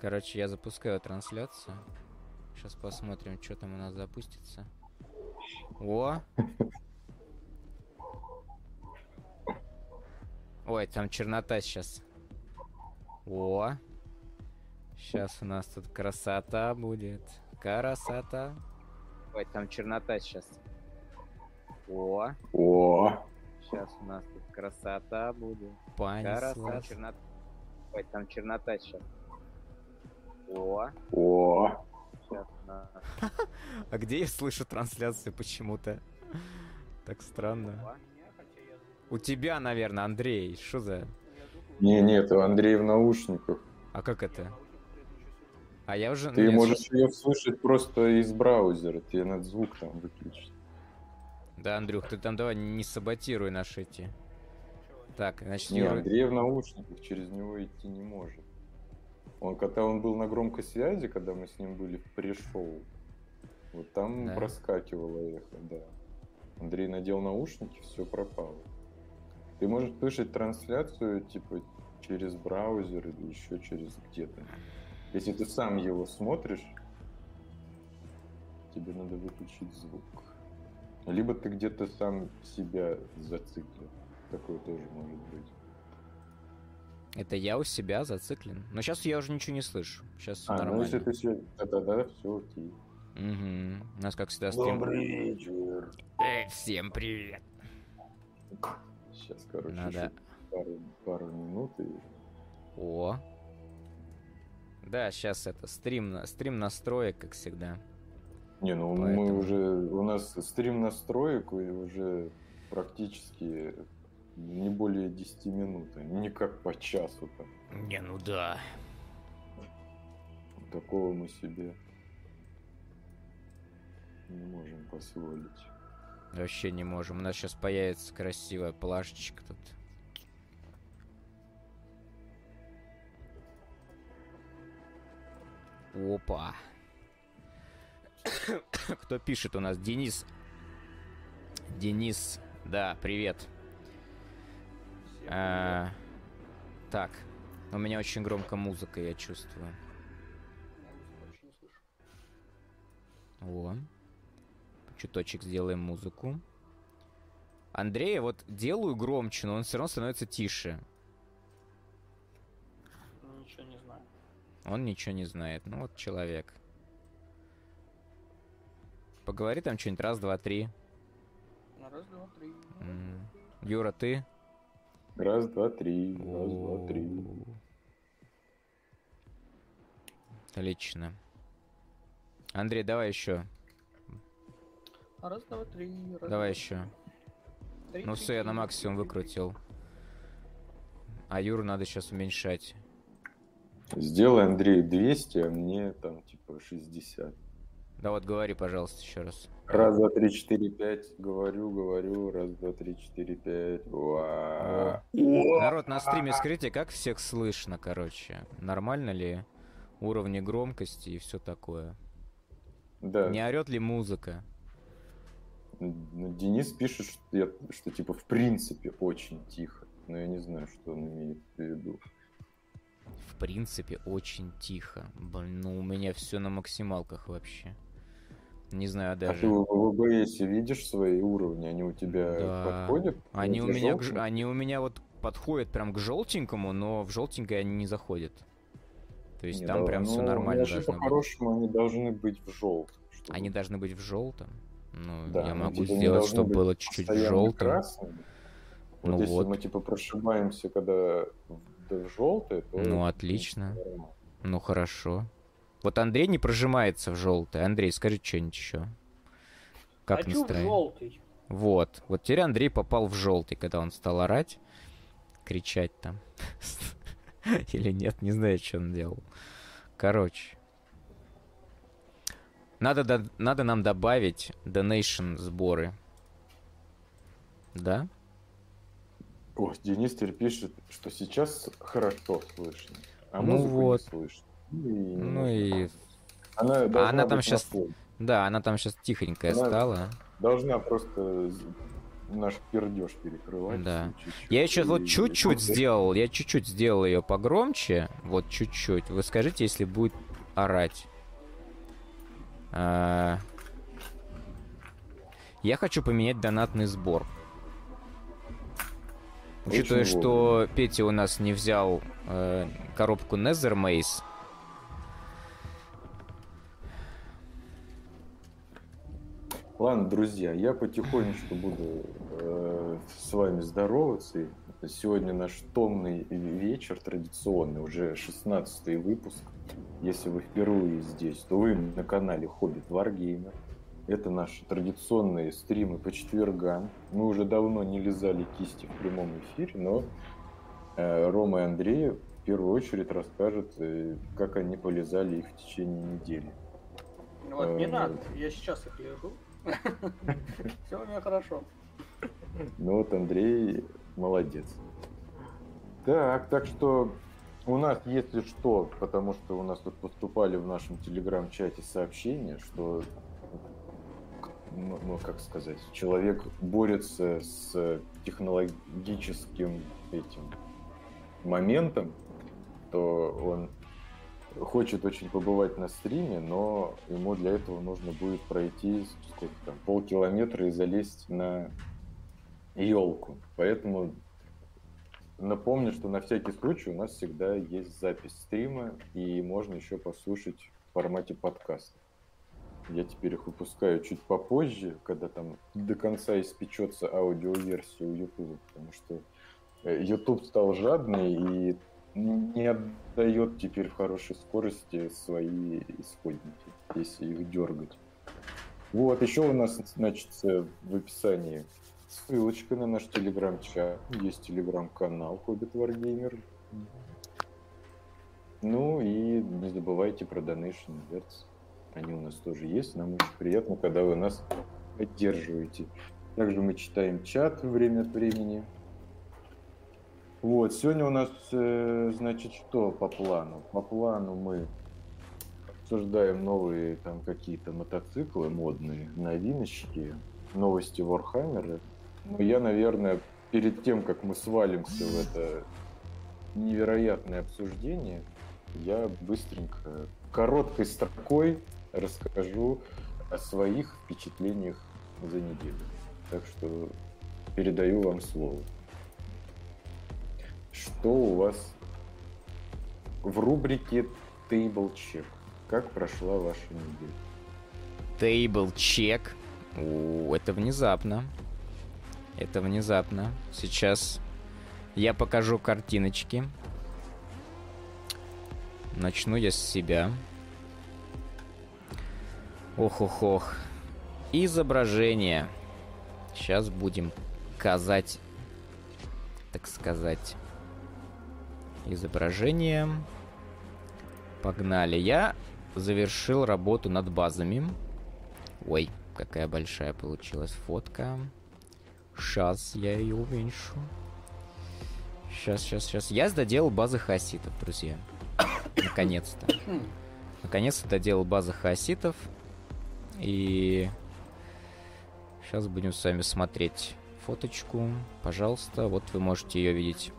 Короче, я запускаю трансляцию. Сейчас посмотрим, что там у нас запустится. О! Ой, там чернота сейчас. О! Сейчас у нас тут красота будет. Красота. Ой, там чернота сейчас. О! О, Сейчас у нас тут красота будет. Понеслась. Красота, чернота. Ой, там чернота сейчас. О! о. А где я слышу трансляцию почему-то? Так странно. У тебя, наверное, Андрей. Что за... Не, нет, у Андрея в наушниках. А как это? А я уже... Ты нет, можешь ее слышать просто из браузера, тебе надо звук там выключить. Да, Андрюх, ты там давай не саботируй наши эти... Так, значит, Не, Юра- Андрей в наушниках, через него идти не может. Он, когда он был на громкой связи, когда мы с ним были в пришоу, вот там Да. проскакивало эхо, да. Андрей надел наушники, все пропало. Ты можешь слышать трансляцию, типа, через браузер или еще через где-то. Если ты сам его смотришь, тебе надо выключить звук. Либо ты где-то сам себя зациклил. Такое тоже может быть. Это я у себя зациклен. Но сейчас я уже ничего не слышу. Сейчас А, ну нормально. если ты все... Да-да-да, все окей. Мгм. У нас, как всегда, стрим... вечер. Эй, всем привет! Сейчас, короче, Надо- еще пару, пару минут и... О. Да, сейчас это стрим, стрим настроек, как всегда. Не, ну Поэтому- мы уже... У нас стрим настроек и уже практически не более 10 минут, а не как по часу там. Не, ну да. Такого мы себе не можем позволить. Вообще не можем. У нас сейчас появится красивая плашечка тут. Опа. Кто пишет у нас? Денис. Денис. Да, привет. А, так. У меня очень громко музыка, я чувствую. О. Чуточек сделаем музыку. Андрея вот делаю громче, но он все равно становится тише. Ничего не знаю. Он ничего не знает. Ну вот человек. Поговори там что-нибудь раз, два, три. Раз, два, три. Юра, ты? Раз, два, три. Раз, два, три. Отлично. Андрей, давай еще. Раз, два, три. Раз, Давай еще. три, Ну три, все, я на максимум три, выкрутил. А Юру надо сейчас уменьшать. Сделай, Андрей, 200, а мне там типа 60. Да вот говори, пожалуйста, еще раз. Раз, два, три, четыре, пять. Говорю, говорю. Раз, два, три, четыре, пять. Уа. Народ, на стриме скажите, как всех слышно, короче? Нормально ли уровни громкости и все такое? Да. Не орет ли музыка? Денис пишет, что, я, что типа в принципе очень тихо. Но я не знаю, что он имеет в виду. В принципе, очень тихо. Блин, ну у меня все на максималках вообще. Не знаю А ты даже. в в OBS видишь свои уровни? Они у тебя Да. подходят? Они у меня, к они у меня вот подходят прям к желтенькому, но в желтенькое они не заходят. То есть Не, там да, прям ну, все нормально должно быть. по-хорошему они должны быть в желтом. чтобы- Они должны быть в желтом. Ну, Да, я могу типа, сделать, чтобы было чуть-чуть желтым. красными. Вот Ну если вот. мы типа прошибаемся, когда в, желтое, то... Ну, отлично. Ну хорошо. Вот Андрей не прожимается в желтое. Андрей, скажи что-нибудь еще. Как Хочу в настроение? желтый. Вот. Вот теперь Андрей попал в желтый, когда он стал орать, кричать там. Или нет, не знаю, что он делал. Короче. Надо, до- надо нам добавить donation сборы. Да? О, Денис теперь пишет, что сейчас хорошо слышно, а Ну музыку вот. не слышно. Ну и, Ну. Она, должна она там фоне. Да, она там сейчас тихонькая Она- стала. Должна просто наш пердеж перекрывать. Да. чуть-чуть. Я еще вот И- чуть-чуть и- сделал, я чуть-чуть сделал ее погромче, вот чуть-чуть. Вы скажите, если будет орать. А, Я хочу поменять донатный сбор. Учитывая, что Петя у нас не взял э, коробку Nether Maze, Ладно, друзья, я потихонечку буду э, с вами здороваться. Сегодня наш томный вечер традиционный, уже 16 выпуск. Если вы впервые здесь, то вы на канале Хоббит Wargamer. Это наши традиционные стримы по четвергам. Мы уже давно не лизали кисти в прямом эфире, но э, Рома и Андрей в первую очередь расскажут, э, как они полезали их в течение недели. Вот, не Э, надо, я сейчас их лежу. Все у меня хорошо. Ну вот Андрей молодец. Так, так что у нас, если что, потому что у нас тут поступали в нашем телеграм-чате сообщения, что, ну, ну, как сказать, человек борется с технологическим этим моментом, то он хочет очень побывать на стриме, но ему для этого нужно будет пройти сколько там, полкилометра и залезть на елку. Поэтому напомню, что на всякий случай у нас всегда есть запись стрима, и можно еще послушать в формате подкаста. Я теперь их выпускаю чуть попозже, когда там до конца испечется аудиоверсия у YouTube, потому что э, YouTube стал жадный и не отдает теперь в хорошей скорости свои исходники, если их дергать. Вот, еще у нас, значит, в описании ссылочка на наш телеграм-чат. Есть телеграм-канал Хоббит Wargamer. Ну и не забывайте про Donation Alerts. Они у нас тоже есть. Нам очень приятно, когда вы нас поддерживаете. Также мы читаем чат время от времени. Вот, сегодня у нас, э, значит, что по плану? По плану мы обсуждаем новые там какие-то мотоциклы модные, новиночки, новости Warhammer. Но я, наверное, перед тем, как мы свалимся в это невероятное обсуждение, я быстренько, короткой строкой расскажу о своих впечатлениях за неделю. Так что передаю вам слово. Что у вас в рубрике Table Check? Как прошла ваша неделя? Тейбл чек. О, это внезапно. Это внезапно. Сейчас я покажу картиночки. Начну я с себя. Ох-ох-ох. Изображение. Сейчас будем казать, так сказать, изображение. Погнали. Я завершил работу над базами. Ой, какая большая получилась фотка. Сейчас я ее уменьшу. Сейчас, сейчас, сейчас. Я доделал базы хаоситов, друзья. Наконец-то. Наконец-то доделал базы хаоситов. И сейчас будем с вами смотреть фоточку. Пожалуйста, вот вы можете ее видеть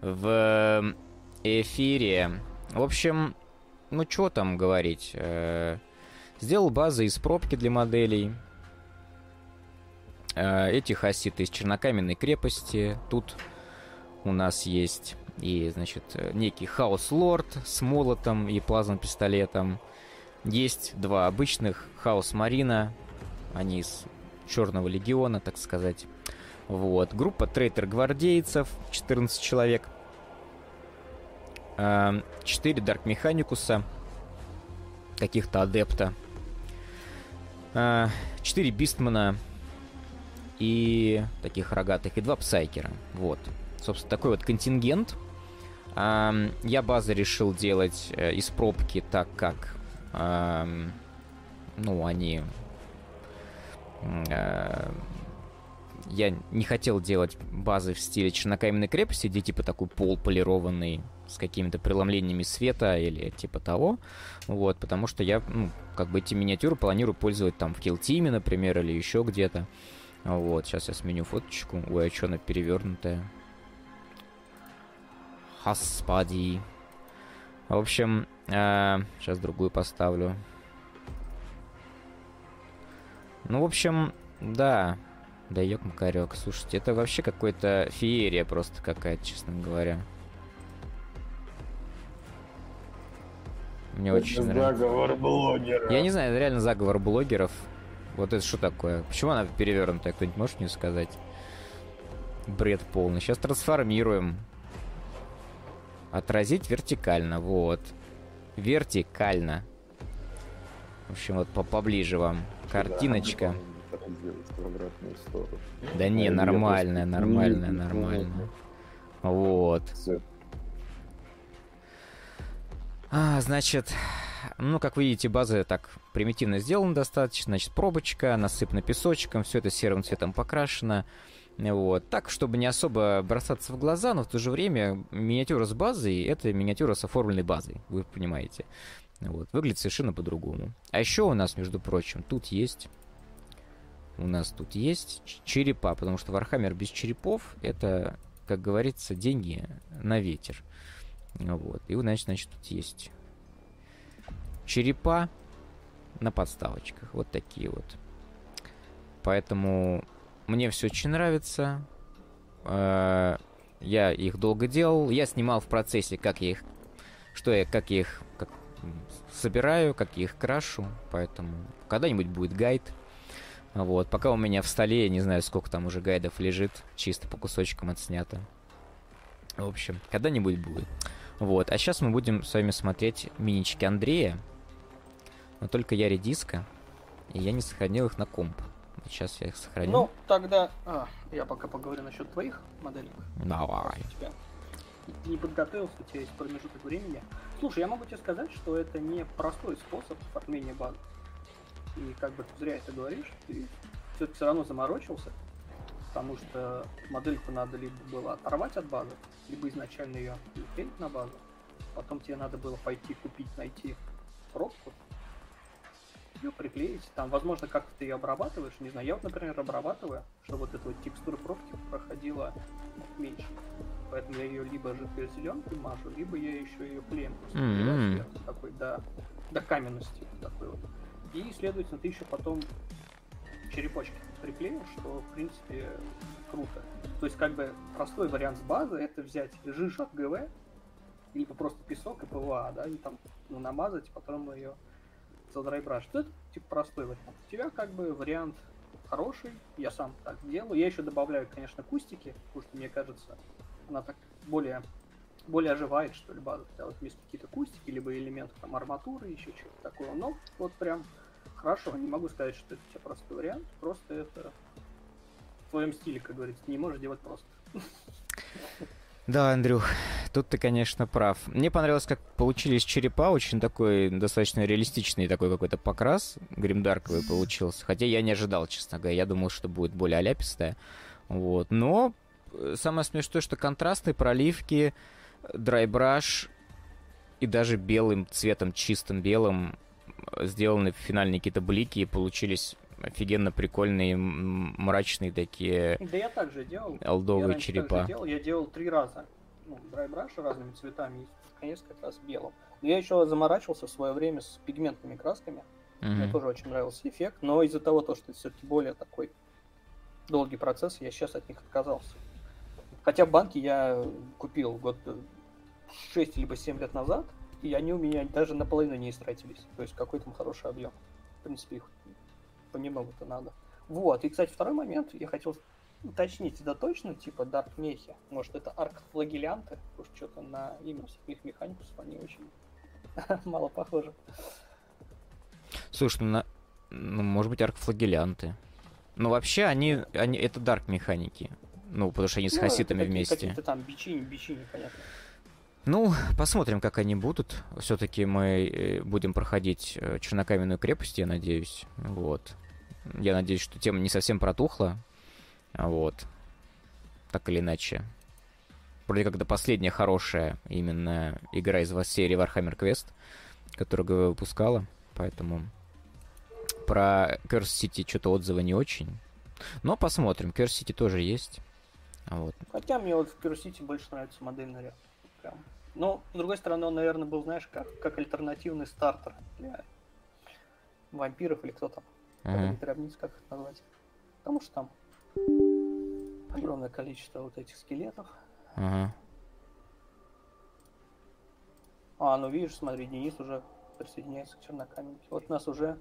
в эфире. В общем, ну что там говорить. Э, Сделал базы из пробки для моделей. Э, Эти хаситы из чернокаменной крепости. Тут у нас есть и, значит, э, некий хаос-лорд с молотом и плазмовым пистолетом. Есть два обычных хаос-марина. Они из Черного легиона, так сказать. Вот. Группа трейтер-гвардейцев, 14 человек. 4 Дарк Механикуса, каких-то адепта. 4 Бистмана и таких рогатых, и 2 Псайкера. Вот. Собственно, такой вот контингент. Ам, Я базы решил делать э, из пробки, так как, ам, ну, они... Я не хотел делать базы в стиле чернокаменной крепости, где типа такой пол полированный с какими-то преломлениями света или типа того. Вот, потому что я, ну, как бы эти миниатюры планирую пользовать там в килтиме, например, или еще где-то. Вот, сейчас я сменю фоточку. Ой, а что она перевернутая? Господи. В общем, э, сейчас другую поставлю. Ну, в общем, да. Да ёк макарёк. Слушайте, это вообще какой-то феерия просто какая-то, честно говоря. Мне очень нравится. заговор блогера. Я не знаю, это реально заговор блогеров. Вот это что такое? Почему она перевернутая? Кто-нибудь может мне сказать? Бред полный. Сейчас трансформируем. Отразить вертикально. Вот. Вертикально. В общем, вот по поближе вам. Картиночка. Да, в обратную сторону. Да не, А, нормальная, нормальная, Ну, нормальная. Вот. Всё. А, значит, ну, как вы видите, база так примитивно сделана достаточно. Значит, пробочка, насыпана песочком, все это серым цветом покрашено. Вот. Так, чтобы не особо бросаться в глаза, но в то же время миниатюра с базой — это миниатюра с оформленной базой, вы понимаете. Вот. Выглядит совершенно по-другому. А еще у нас, между прочим, тут есть... У нас тут есть черепа, потому что Warhammer без черепов — это, как говорится, деньги на ветер. Вот. И, значит, значит, тут есть черепа на подставочках. Вот такие вот. Поэтому мне все очень нравится. Э, Я их долго делал. Я снимал в процессе, как я их... Что я, как я их как, собираю, как я их крашу. Поэтому когда-нибудь будет гайд. Вот. Пока у меня в столе, я не знаю, сколько там уже гайдов лежит. Чисто по кусочкам отснято. В общем, когда-нибудь будет. Вот, а сейчас мы будем с вами смотреть минички Андрея. Но только я редиска, и я не сохранил их на комп. Сейчас я их сохраню. Ну, тогда а, я пока поговорю насчет твоих моделек. Давай. Тебя не подготовился, у тебя есть промежуток времени. Слушай, я могу тебе сказать, что это не простой способ оформления базы. И как бы ты зря это говоришь, ты все-таки все равно заморочился, потому что модельку надо либо было оторвать от базы, либо изначально ее приклеить на базу. Потом тебе надо было пойти купить, найти пробку, ее приклеить. Там, возможно, как-то ты ее обрабатываешь. Не знаю, я вот, например, обрабатываю, чтобы вот эта вот текстура пробки проходила меньше. Поэтому я ее либо жидкой зеленкой мажу, либо я еще ее клеем просто сверху такой до, до каменности такой вот. И, следовательно, ты еще потом черепочки приклеил, что, в принципе, круто. То есть, как бы, простой вариант с базы это взять жиж от ГВ, либо просто песок и ПВА, да, и там ну, намазать, потом ее за drybrush. Это, типа, простой вариант. У тебя, как бы, вариант хороший, я сам так делаю. Я еще добавляю, конечно, кустики, потому что, мне кажется, она так более более оживает, что ли, база. Когда вот вместо какие-то кустики, либо элементы там арматуры, еще чего-то такого. Но вот прям хорошо, не могу сказать, что это у тебя простой вариант, просто это в твоем стиле, как говорится, ты не можешь делать просто. Да, Андрюх, тут ты, конечно, прав. Мне понравилось, как получились черепа, очень такой достаточно реалистичный такой какой-то покрас, гримдарковый получился. Хотя я не ожидал, честно говоря, я думал, что будет более аляпистая. Вот, но э, самое смешное, что контрастные проливки, драйбраш и даже белым цветом, чистым белым, сделаны финальные какие-то блики и получились офигенно прикольные, мрачные такие Да я также делал. я раньше также черепа. делал. Я делал три раза. Ну, драйбраши разными цветами, и несколько раз белым. Но я еще заморачивался в свое время с пигментными красками. Мне Мгм. тоже очень нравился эффект, но из-за того, то, что это все-таки более такой долгий процесс, я сейчас от них отказался. Хотя банки я купил год 6 либо 7 лет назад, и они у меня даже наполовину не истратились. То есть какой там хороший объем. В принципе, их понемногу-то надо. Вот, и, кстати, второй момент, я хотел уточнить, да точно, типа Дарк Мехи, может это аркфлагелянты, потому что что-то на имя самих механикусов они очень мало похожи. Слушай, ну, на- ну, может быть, аркфлагелянты. Но вообще они, они это дарк механики. Ну, потому что они с Ну, хаситами какие- вместе. Какие-то там бичини, бичини, понятно. Ну, посмотрим, как они будут. Все-таки мы э, будем проходить э, Чернокаменную крепость, я надеюсь. Вот. Я надеюсь, что тема не совсем протухла. Вот. Так или иначе. Вроде как до последняя хорошая именно игра из вас серии Warhammer Quest, которую ГВ выпускала. Поэтому про Curse City что-то отзывы не очень. Но посмотрим. Curiosity тоже есть. Вот. Хотя мне вот в Curiosity больше нравится модельный ряд. Прям. Но, с другой стороны, он, наверное, был, знаешь, как, как альтернативный стартер для вампиров или кто там. Мгм. Гробниц, как их назвать. Потому что там огромное количество вот этих скелетов. Ага. А, ну видишь, смотри, Денис уже присоединяется к чернокаменке. Вот у нас уже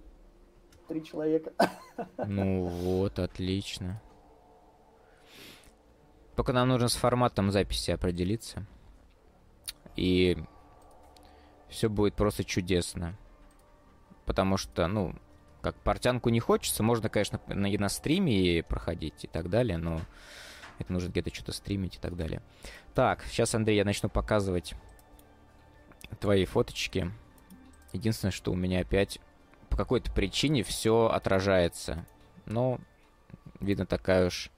три человека. Ну вот, отлично. Только нам нужно с форматом записи определиться. И все будет просто чудесно. Потому что, ну, как портянку не хочется, можно, конечно, на, и на стриме проходить и так далее, но это нужно где-то что-то стримить и так далее. Так, сейчас, Андрей, я начну показывать твои фоточки. Единственное, что у меня опять по какой-то причине все отражается. Но, видно, такая уж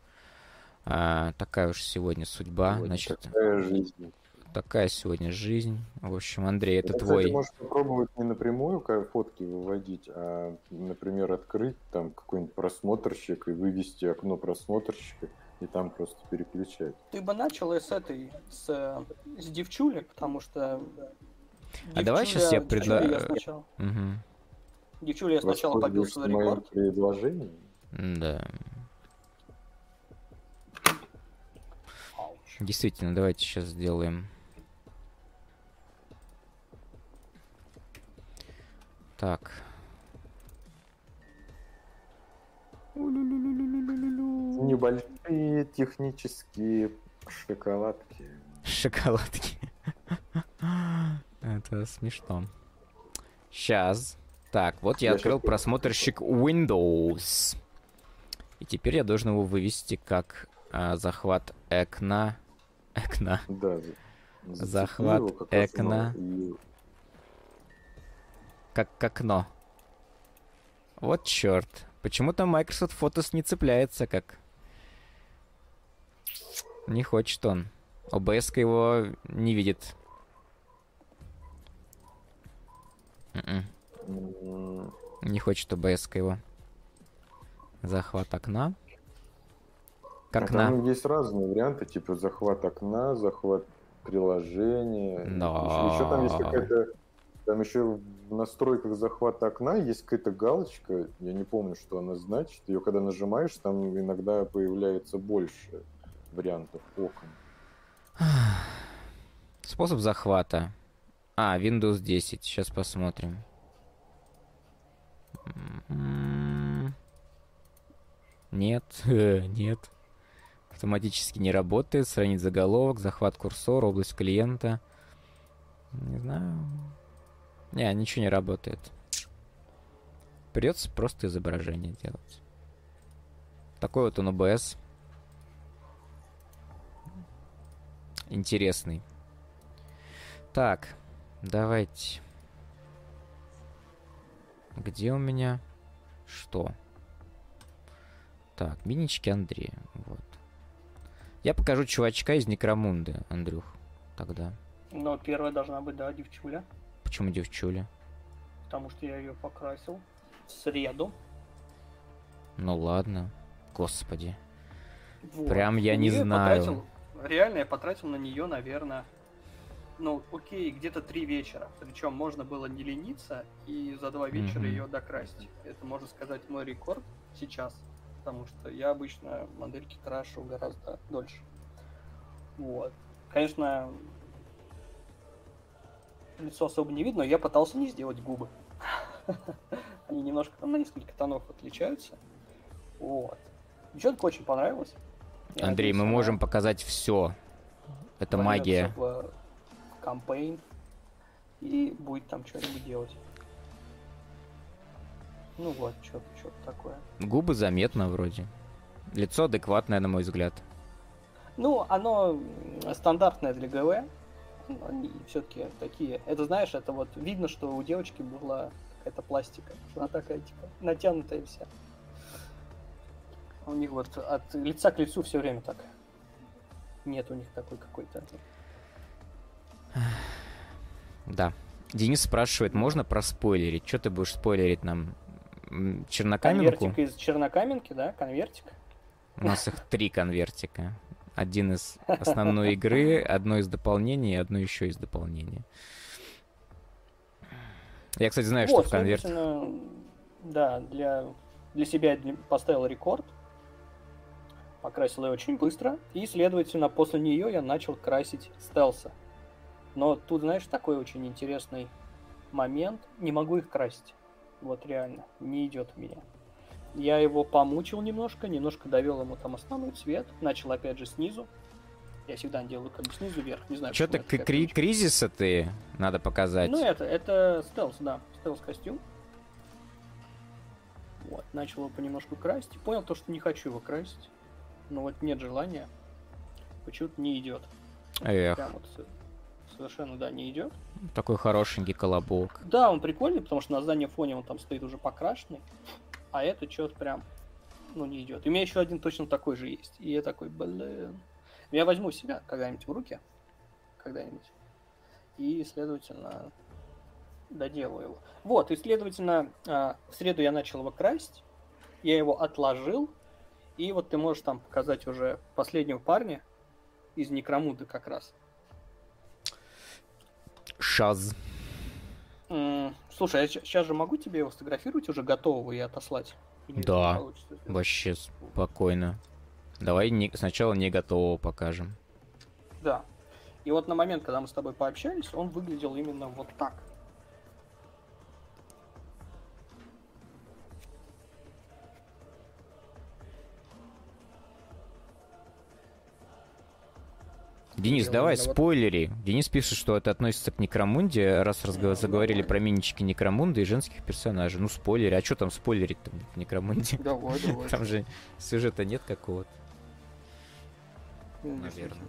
а, такая уж сегодня судьба. Вот Значит, Такая жизнь. Такая сегодня жизнь. В общем, Андрей, это Ты, твой. Кстати, можешь попробовать не напрямую фотки выводить, а, например, открыть там какой-нибудь просмотрщик и вывести окно просмотрщика, и там просто переключать. Ты бы начал с этой, с, э, с девчули, потому что... А давай щас я девчуля предла- сначала, Мгм. девчуля я сначала побил свой рекорд. предложением. Да. Ауч. Действительно, давайте сейчас сделаем. Так. Небольшие технические шоколадки. Шоколадки. Это смешно. Сейчас. Так, вот я Я открыл просмотрщик Windows. И теперь я должен его вывести как а, захват окна. Окна. Да. Захват его как окно. Вот черт. Почему-то Microsoft Photos не цепляется как... Не хочет он. OBS его не видит. Мгм. М, Не хочет OBS его. Захват окна. Как а. Там есть разные варианты, типа захват окна, захват приложения. Да. Еще, там есть какая-то... Там еще в настройках захвата окна есть какая-то галочка, я не помню, что она значит. Ее когда нажимаешь, там иногда появляется больше вариантов окон. Способ захвата. А, Windows 10. Сейчас посмотрим. М, Нет, нет. Автоматически не работает. Сравнить заголовок, захват курсора, область клиента. Не знаю. Не, ничего не работает. Придется просто изображение делать. Такой вот он OBS. Интересный. Так, давайте. Где у меня что? Так, минички Андрея. Вот. Я покажу чувачка из Некромунды, Андрюх. Тогда. Но первая должна быть, да, девчуля. Почему девчуля? Потому что я ее покрасил в среду. Ну ладно. Господи. Вот. Прям я не Её знаю. потратил- реально я потратил на нее, наверное, ну, окей, где-то три вечера. Причем можно было не лениться и за два вечера Мгм. ее докрасить. Это, можно сказать, мой рекорд сейчас. Потому что я обычно модельки крашу гораздо дольше. Вот. Конечно, лицо особо не видно, но я пытался не сделать губы. Они немножко там на несколько тонов отличаются. Вот. Девчонка очень понравилась. Я Андрей, надеюсь, мы она можем показать все. Это магия. В кампейн и будет там что-нибудь делать. Ну вот, что что такое. Губы заметно вроде. Лицо адекватное, на мой взгляд. Ну, оно стандартное для ГВ. Ну, Они все-таки такие. Это знаешь, это вот видно, что у девочки была какая-то пластика. Она такая, типа, натянутая вся. У них вот от лица к лицу все время так. Нет у них такой какой-то. Да. Денис спрашивает, можно проспойлерить? Что ты будешь спойлерить нам? Чернокаменку? Конвертик из чернокаменки, да, конвертик. У нас их три конвертика. Один из основной игры, одно из дополнений и одно еще из дополнения. Я, кстати, знаю, Вот, что в конверте... Да, для, для себя я поставил рекорд. Покрасил ее очень быстро. И, следовательно, после нее я начал красить стелса. Но тут, знаешь, такой очень интересный момент. Не могу их красить. Вот реально. Не идет у меня. Я его помучил немножко, немножко довел ему там основной цвет. Начал опять же снизу. Я всегда делаю как бы снизу вверх. Не знаю, Что-то кри- кризиса ты надо показать. Ну, это, это стелс, да, стелс-костюм. Вот, начал его понемножку красить. Понял то, что не хочу его красить. Но вот нет желания. Почему-то не идет. Эх, Прям вот со- совершенно, да, не идет. такой хорошенький колобок. Да, он прикольный, потому что на заднем фоне он там стоит уже покрашенный. А это что-то прям, ну, не идет. У меня еще один точно такой же есть. И я такой, блин. Я возьму себя когда-нибудь в руки. Когда-нибудь. И, следовательно, доделаю его. Вот, и, следовательно, а, в среду я начал его красить. Я его отложил. И вот ты можешь там показать уже последнего парня из Некромуды как раз. Шаз. Слушай, я сейчас же могу тебе его сфотографировать уже готового и отослать? Или Да. Вообще спокойно. Давай не- сначала не готового покажем. Да. И вот на момент, когда мы с тобой пообщались, он выглядел именно вот так. Денис, давай спойлери. Денис пишет, что это относится к Некромунде, раз заговорили про минички Некромунда и женских персонажей. Ну, спойлери. А что там спойлерить-то в Некромунде? Давай, давай. Там же сюжета нет какого-то. Ну, наверное.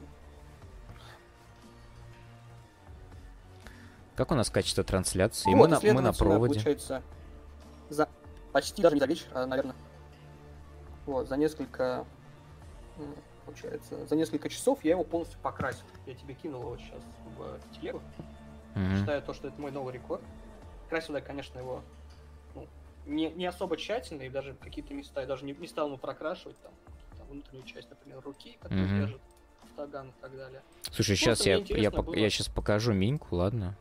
Как у нас качество трансляции? Вот, мы, на, мы на проводе. Получается, за почти даже не за вечер, а, наверное, вот, за несколько, получается, за несколько часов я его полностью покрасил. Я тебе кинул его сейчас в телегу. Мгм. Считаю то, что это мой новый рекорд. Красил я, конечно, его ну, не, не особо тщательно, и даже какие-то места я даже не, не стал ему прокрашивать, там, там внутреннюю часть, например, руки, которая Мгм. держит стаган и так далее. Слушай, Просто сейчас я, я, было. я сейчас покажу Миньку, ладно?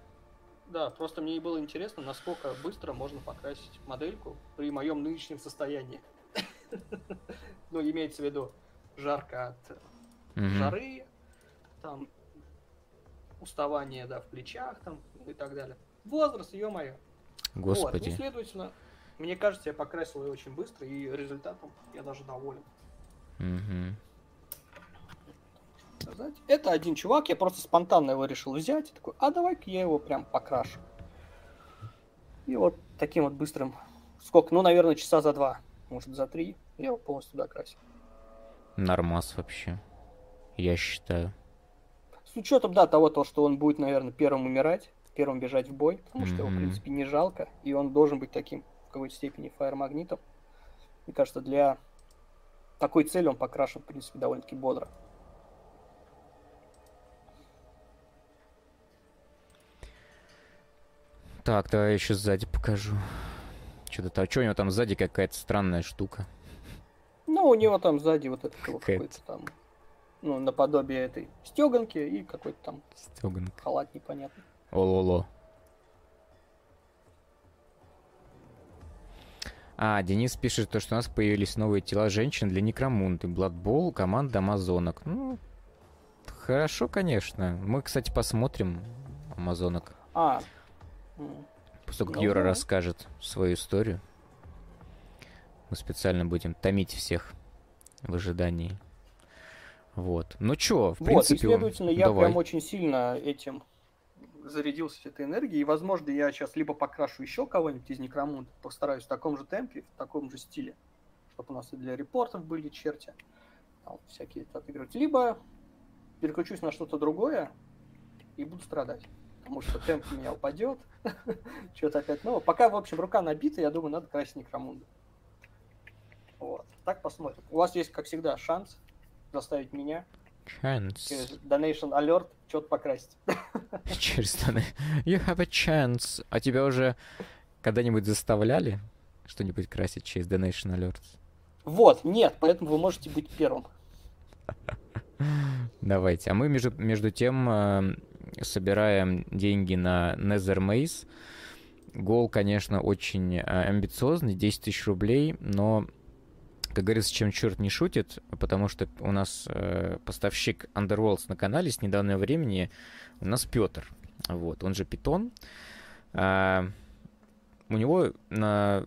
Да, просто мне было интересно, насколько быстро можно покрасить модельку при моем нынешнем состоянии. Ну, имеется в виду жарко от Мгм. жары, там уставание, да, в плечах, там, и так далее. Возраст, ё-моё. Вот, ну, Господи. следовательно, мне кажется, я покрасил ее очень быстро, и результатом я даже доволен. Мгм. сказать. Это один чувак, я просто спонтанно его решил взять. И такой, а давай-ка я его прям покрашу. И вот таким вот быстрым, сколько, ну, наверное, часа за два, может, за три, я его полностью докрасил. Нормас вообще. Я считаю. С учетом, да, того, то, что он будет, наверное, первым умирать, первым бежать в бой, потому что его, в принципе, не жалко, и он должен быть таким, в какой-то степени, фаер-магнитом. Мне кажется, для такой цели он покрашен, в принципе, довольно-таки бодро. Так, давай еще сзади покажу. Что-то там, что у него там сзади какая-то странная штука. У него там сзади вот это вот Какая-то. какой-то там, ну, наподобие этой стеганки и какой-то там Стёганка. халат непонятный. Ололо. А, Денис пишет, то, что у нас появились новые тела женщин для Некромунды. Бладбол, команда Амазонок. Ну, хорошо, конечно. Мы, кстати, посмотрим Амазонок. А, того, как Ну, Юра расскажет свою историю. Мы специально будем томить всех в ожидании. Вот. Ну чё, в вот, принципе... следовательно, я давай. прям очень сильно этим зарядился этой энергией, и, возможно, я сейчас либо покрашу еще кого-нибудь из Некромунда, постараюсь в таком же темпе, в таком же стиле, чтобы у нас и для репортов были черти, там всякие отыгрывать, либо переключусь на что-то другое и буду страдать, потому что темп у меня упадет, что-то опять новое. Пока, в общем, рука набита, я думаю, надо красить Некромунда. Вот, так посмотрим. У вас есть, как всегда, шанс заставить меня Chance. через Donation Alert что-то покрасить. Через стороны. You have a chance. А тебя уже когда-нибудь заставляли что-нибудь красить через Donation Alerts? Вот, нет, поэтому вы можете быть первым. Давайте. А мы между, между тем э, собираем деньги на Nether Maze. Гол, конечно, очень э, амбициозный, 10 тысяч рублей, но, как говорится, чем черт не шутит, потому что у нас э, поставщик Underworlds на канале с недавнего времени у нас Петр. Вот, он же Питон. А, у него на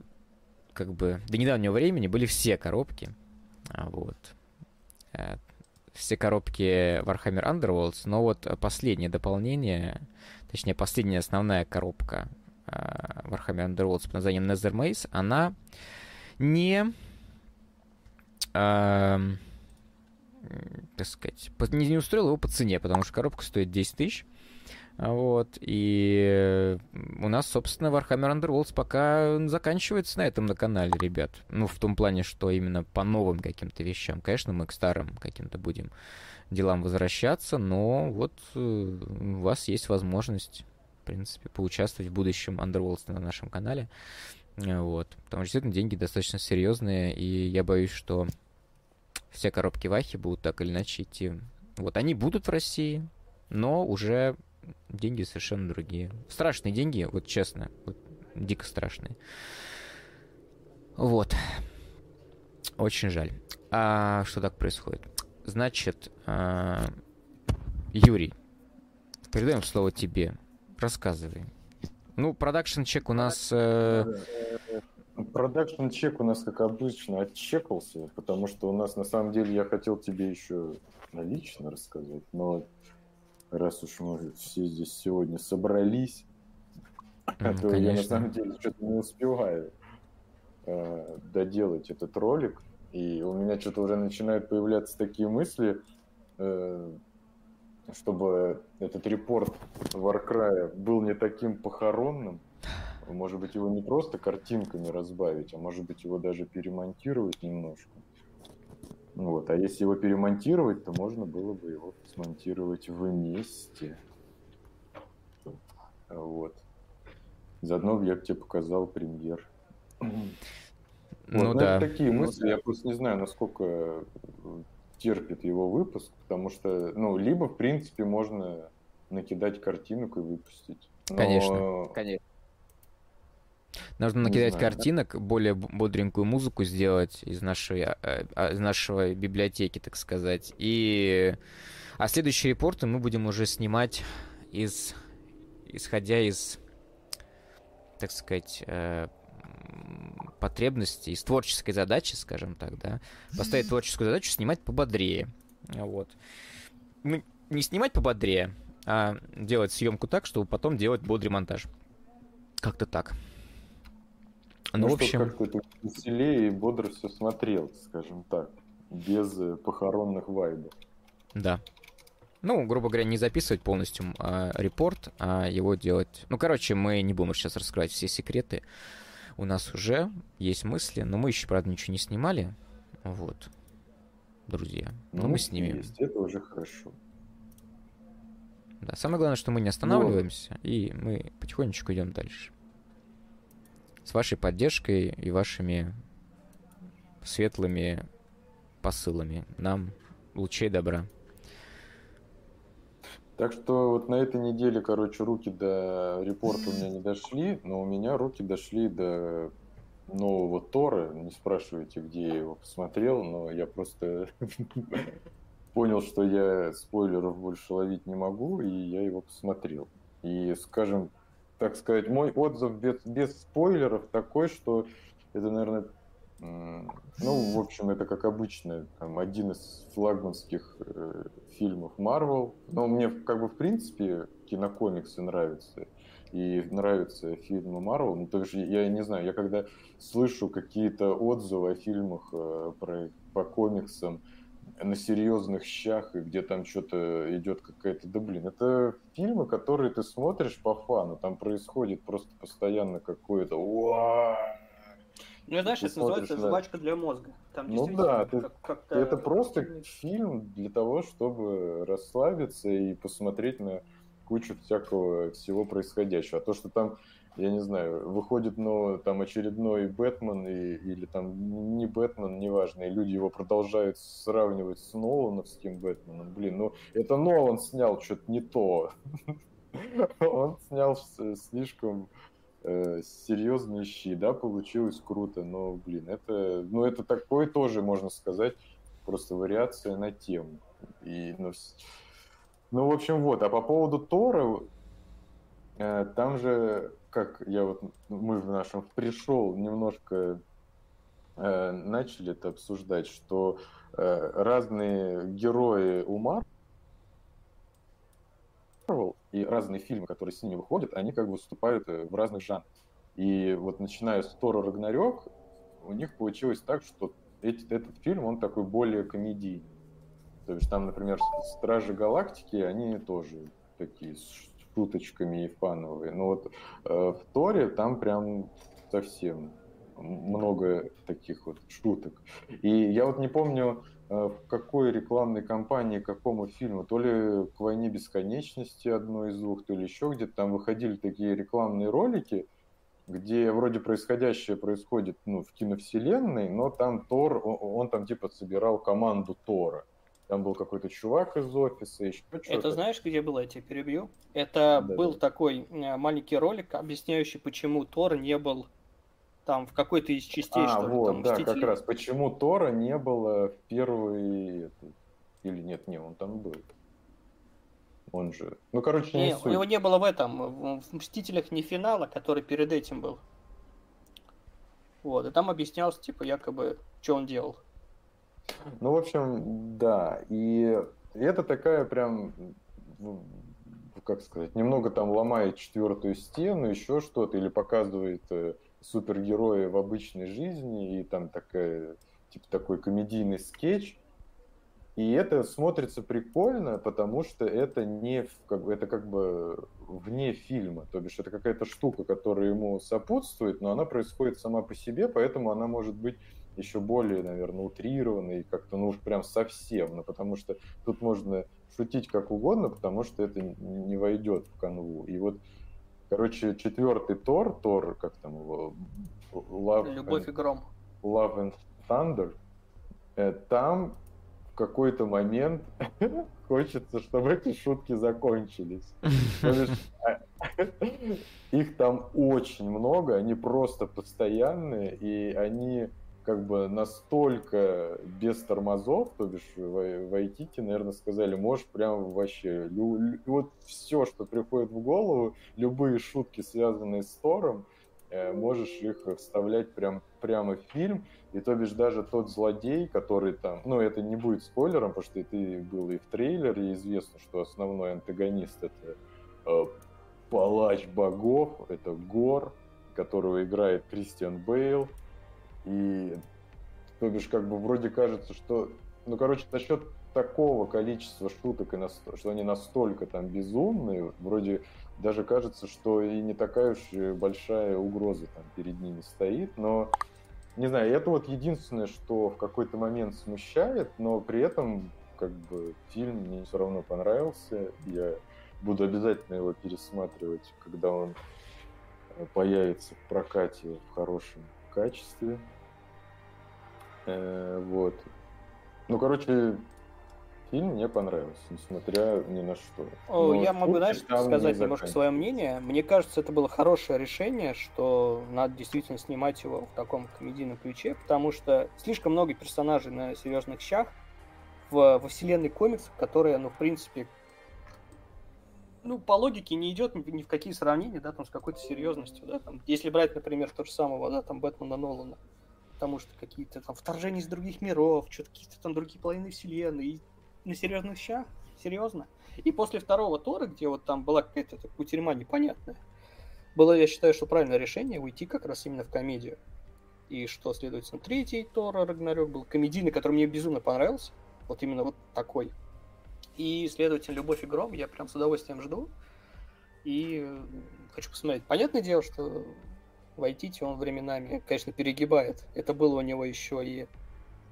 как бы до недавнего времени были все коробки. А, вот. Э, все коробки Warhammer Underworlds, но вот последнее дополнение, точнее, последняя основная коробка uh, Warhammer Underworlds под названием Nether Maze, она не, uh, так сказать, не, не устроила его по цене, потому что коробка стоит 10 тысяч. Вот, и у нас, собственно, Warhammer Underworlds пока заканчивается на этом на канале, ребят. Ну, в том плане, что именно по новым каким-то вещам. Конечно, мы к старым каким-то будем делам возвращаться, но вот э, у вас есть возможность, в принципе, поучаствовать в будущем Underworlds на нашем канале. Вот. Потому что действительно деньги достаточно серьезные, и я боюсь, что все коробки Вахи будут так или иначе идти. Вот они будут в России, но уже деньги совершенно другие. Страшные деньги, вот честно, вот, дико страшные. Вот. Очень жаль. А что так происходит? Значит, а, Юрий, передаем слово тебе. Рассказывай. Ну, продакшн чек у нас... Э, продакшн чек у нас, как обычно, отчекался, потому что у нас, на самом деле, я хотел тебе еще лично рассказать, но раз уж мы все здесь сегодня собрались, mm, то я на самом деле что-то не успеваю э, доделать этот ролик. И у меня что-то уже начинают появляться такие мысли, э, чтобы этот репорт Warcry был не таким похоронным. Может быть, его не просто картинками разбавить, а может быть, его даже перемонтировать немножко. Вот. А если его перемонтировать, то можно было бы его смонтировать вместе. Вот. Заодно я бы тебе показал премьер. Ну вот, да. такие мысли. Я просто не знаю, насколько терпит его выпуск, потому что, ну, либо, в принципе, можно накидать картинку и выпустить. Но... Конечно, конечно. Нужно не накидать знаю, картинок, да? более бодренькую музыку сделать из нашей, а, а, из нашей библиотеки, так сказать. И... А следующие репорты мы будем уже снимать из... исходя из, так сказать, э, потребностей, из творческой задачи, скажем так, да. Поставить творческую задачу снимать пободрее. Вот. Ну, не снимать пободрее, а делать съемку так, чтобы потом делать бодрый монтаж. Как-то так. Ну, в общем... как-то это веселее и бодро все смотрел, скажем так, без э, похоронных вайбов. Да. Ну, грубо говоря, не записывать полностью а, репорт, а его делать... Ну, короче, мы не будем сейчас раскрывать все секреты. У нас уже есть мысли, но мы еще, правда, ничего не снимали. Вот. Друзья. Но ну, мы снимем. Есть, это уже хорошо. Да, самое главное, что мы не останавливаемся, ну... и мы потихонечку идем дальше с вашей поддержкой и вашими светлыми посылами. Нам лучей добра. Так что вот на этой неделе, короче, руки до репорта у меня не дошли, но у меня руки дошли до нового Тора. Не спрашивайте, где я его посмотрел, но я просто понял, что я спойлеров больше ловить не могу, и я его посмотрел. И, скажем, так сказать, мой отзыв без, без спойлеров такой, что это, наверное, ну, в общем, это как обычно, там, один из флагманских э, фильмов Marvel. Но мне, как бы, в принципе, кинокомиксы нравятся. И нравятся фильмы Marvel. Ну, то есть, я не знаю, я когда слышу какие-то отзывы о фильмах э, про, по комиксам, на серьезных щах, и где там что-то идет какая-то... Да блин, это фильмы, которые ты смотришь по фану, там происходит просто постоянно какое-то... Ну, знаешь, это называется на... жвачка для мозга. Там ну да, ты, как это просто фильм для того, чтобы расслабиться и посмотреть на кучу всякого всего происходящего. А то, что там я не знаю, выходит, ну, там очередной Бэтмен и, или там не Бэтмен, неважно, и люди его продолжают сравнивать с Нолановским Бэтменом. Блин, ну, это Нолан снял что-то не то. Он снял слишком серьезные щи, да, получилось круто, но, блин, это, ну, это такой тоже, можно сказать, просто вариация на тему. И, ну, ну, в общем, вот. А по поводу Тора, э, там же, как я вот, мы в нашем пришел немножко э, начали это обсуждать, что э, разные герои у Марвел и разные фильмы, которые с ними выходят, они как бы выступают э, в разных жанрах. И вот начиная с Тора Рагнарёк, у них получилось так, что эти, этот фильм, он такой более комедийный. То есть там, например, Стражи Галактики, они тоже такие с шуточками и фановые. Но вот э, в Торе там прям совсем много таких вот шуток. И я вот не помню, в какой рекламной кампании, какому фильму, то ли к «Войне бесконечности» одной из двух, то ли еще где-то там выходили такие рекламные ролики, где вроде происходящее происходит ну, в киновселенной, но там Тор, он, он там типа собирал команду Тора. Там был какой-то чувак из офиса, еще что-то. Это знаешь, где было, я тебя перебью? Это да, был да. такой э, маленький ролик, объясняющий, почему Тор не был там в какой-то из частей, а, что вот, там, да, как раз. Почему Тора не было в первый... Или нет, не, он там был. Он же... Ну, короче, не, не у него не было в этом, в «Мстителях» не финала, который перед этим был. Вот, и там объяснялось, типа, якобы, что он делал. Ну, в общем, да. И это такая прям, как сказать, немного там ломает четвертую стену, еще что-то, или показывает э, супергероя в обычной жизни, и там такая, типа такой комедийный скетч. И это смотрится прикольно, потому что это не как бы, это как бы вне фильма, то бишь это какая-то штука, которая ему сопутствует, но она происходит сама по себе, поэтому она может быть еще более, наверное, утрированный, и как-то, ну уж прям совсем, ну потому что тут можно шутить как угодно, потому что это не войдет в канву. И вот, короче, четвертый Тор, Тор, как там его? Love Любовь and, и гром. Love and Thunder, э, там в какой-то момент хочется, чтобы эти шутки закончились. А, их там очень много, они просто постоянные, и они как бы настолько без тормозов, то бишь в, в IT, наверное, сказали, можешь прям вообще, лю, вот все, что приходит в голову, любые шутки, связанные с Тором, э, можешь их вставлять прям, прямо в фильм, и то бишь даже тот злодей, который там, ну это не будет спойлером, потому что это было и в трейлере, известно, что основной антагонист это э, палач богов, это Гор, которого играет Кристиан Бейл, и, то бишь, как бы вроде кажется, что... Ну, короче, за счет такого количества шуток, и наст... что они настолько там безумные, вроде даже кажется, что и не такая уж большая угроза там перед ними стоит, но не знаю, это вот единственное, что в какой-то момент смущает, но при этом как бы фильм мне все равно понравился, я буду обязательно его пересматривать, когда он появится в прокате в хорошем качестве. Э, вот. Ну, короче, фильм мне понравился, несмотря ни на что. О, я могу, знаешь, сказать немножко свое мнение. Мне кажется, это было хорошее решение, что надо действительно снимать его в таком комедийном ключе, потому что слишком много персонажей на серьезных щах в, во вселенной комиксов, которые, ну, в принципе, ну, по логике не идет ни, в какие сравнения, да, там, с какой-то серьезностью, да, там, если брать, например, то же самого, да, там, Бэтмена Нолана, потому что какие-то там вторжения из других миров, что-то какие-то там другие половины вселенной, и на серьезных щах, серьезно. И после второго Тора, где вот там была какая-то кутерьма непонятная, было, я считаю, что правильное решение уйти как раз именно в комедию. И что, следовательно, третий Тор Рагнарёк был комедийный, который мне безумно понравился. Вот именно вот такой. И, следовательно, «Любовь и гром» я прям с удовольствием жду. И хочу посмотреть. Понятное дело, что Вайтити он временами, конечно, перегибает. Это было у него еще и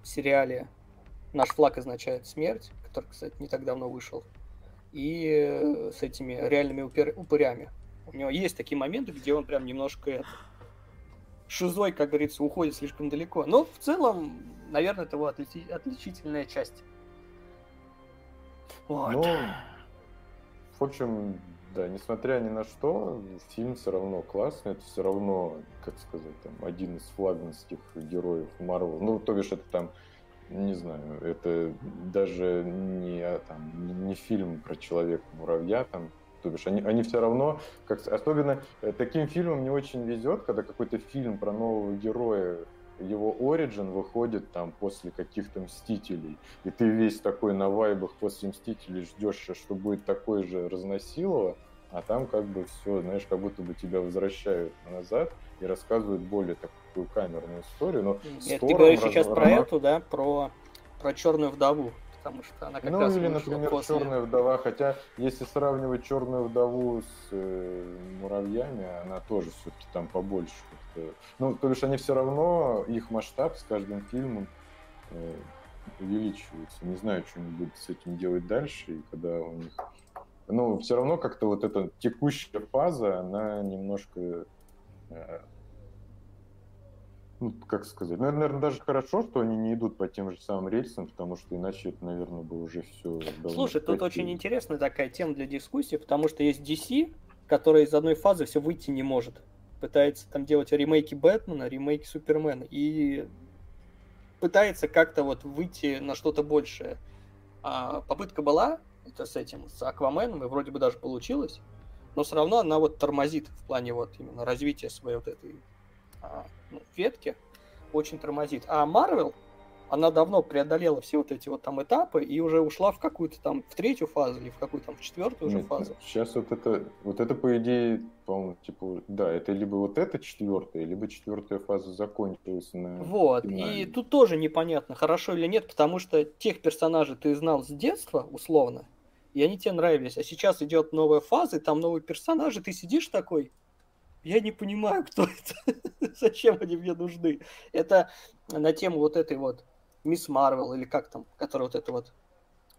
в сериале «Наш флаг означает смерть», который, кстати, не так давно вышел. И с этими реальными упыр- упырями. У него есть такие моменты, где он прям немножко это, шизой, как говорится, уходит слишком далеко. Но в целом, наверное, это его отличи- отличительная часть. Вот. Ну, в общем, да, несмотря ни на что, фильм все равно классный, это все равно, как сказать, там, один из флагманских героев Марвел. Ну, то бишь, это там, не знаю, это даже не, а, там, не фильм про Человека-муравья, там, то бишь, они, они все равно, как, особенно э, таким фильмам не очень везет, когда какой-то фильм про нового героя его оригин выходит там после каких-то Мстителей, и ты весь такой на вайбах после Мстителей ждешь, что будет такой же разносилово, а там как бы все, знаешь, как будто бы тебя возвращают назад и рассказывают более такую камерную историю. Но Нет, ты говоришь сейчас про эту, да, про, про черную вдову потому что она как ну, раз или, например, после... Черная вдова, хотя если сравнивать Черную вдову с э, муравьями, она тоже все-таки там побольше. Как-то. Ну, то бишь они все равно, их масштаб с каждым фильмом э, увеличивается. Не знаю, что они будут с этим делать дальше, и когда у них... Ну, все равно как-то вот эта текущая фаза, она немножко э, ну, как сказать, наверное, даже хорошо, что они не идут по тем же самым рельсам, потому что иначе это, наверное, бы уже все Слушай, тут очень интересная такая тема для дискуссии, потому что есть DC, который из одной фазы все выйти не может. Пытается там делать ремейки Бэтмена, ремейки Супермена, и пытается как-то вот выйти на что-то большее. А попытка была, это с этим, с Акваменом, и вроде бы даже получилось, но все равно она вот тормозит в плане вот именно развития своей вот этой а, ну, ветки очень тормозит. А Marvel, она давно преодолела все вот эти вот там этапы и уже ушла в какую-то там, в третью фазу или в какую-то там, в четвертую уже фазу. Сейчас вот это, вот это по идее, по-моему, типа, да, это либо вот эта четвертая, либо четвертая фаза закончилась на Вот, финале. и тут тоже непонятно, хорошо или нет, потому что тех персонажей ты знал с детства, условно, и они тебе нравились, а сейчас идет новая фаза, и там новые персонажи, ты сидишь такой, я не понимаю, кто это, зачем они мне нужны. Это на тему вот этой вот Мисс Марвел или как там, которая вот это вот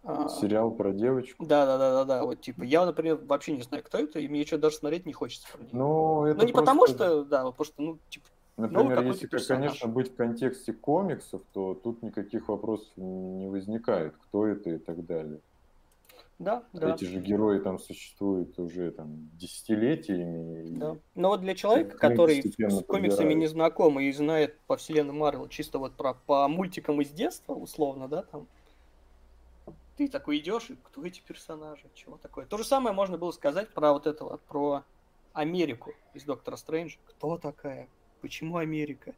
а, Сериал про девочку. Да, да, да, да, да. Вот типа я, например, вообще не знаю, кто это, и мне что даже смотреть не хочется про нее. Ну, это ну не просто... потому что, да, потому что, ну, типа. Например, если, персонаж. конечно, быть в контексте комиксов, то тут никаких вопросов не возникает, кто это и так далее. Да, да. Эти же герои там существуют уже там десятилетиями. Да. Но вот для человека, который с комиксами не знаком и знает по вселенной Марвел чисто вот про по мультикам из детства, условно, да, там, ты такой идешь, и кто эти персонажи, чего такое. То же самое можно было сказать про вот этого, про Америку из Доктора Стрэнджа. Кто такая? Почему Америка?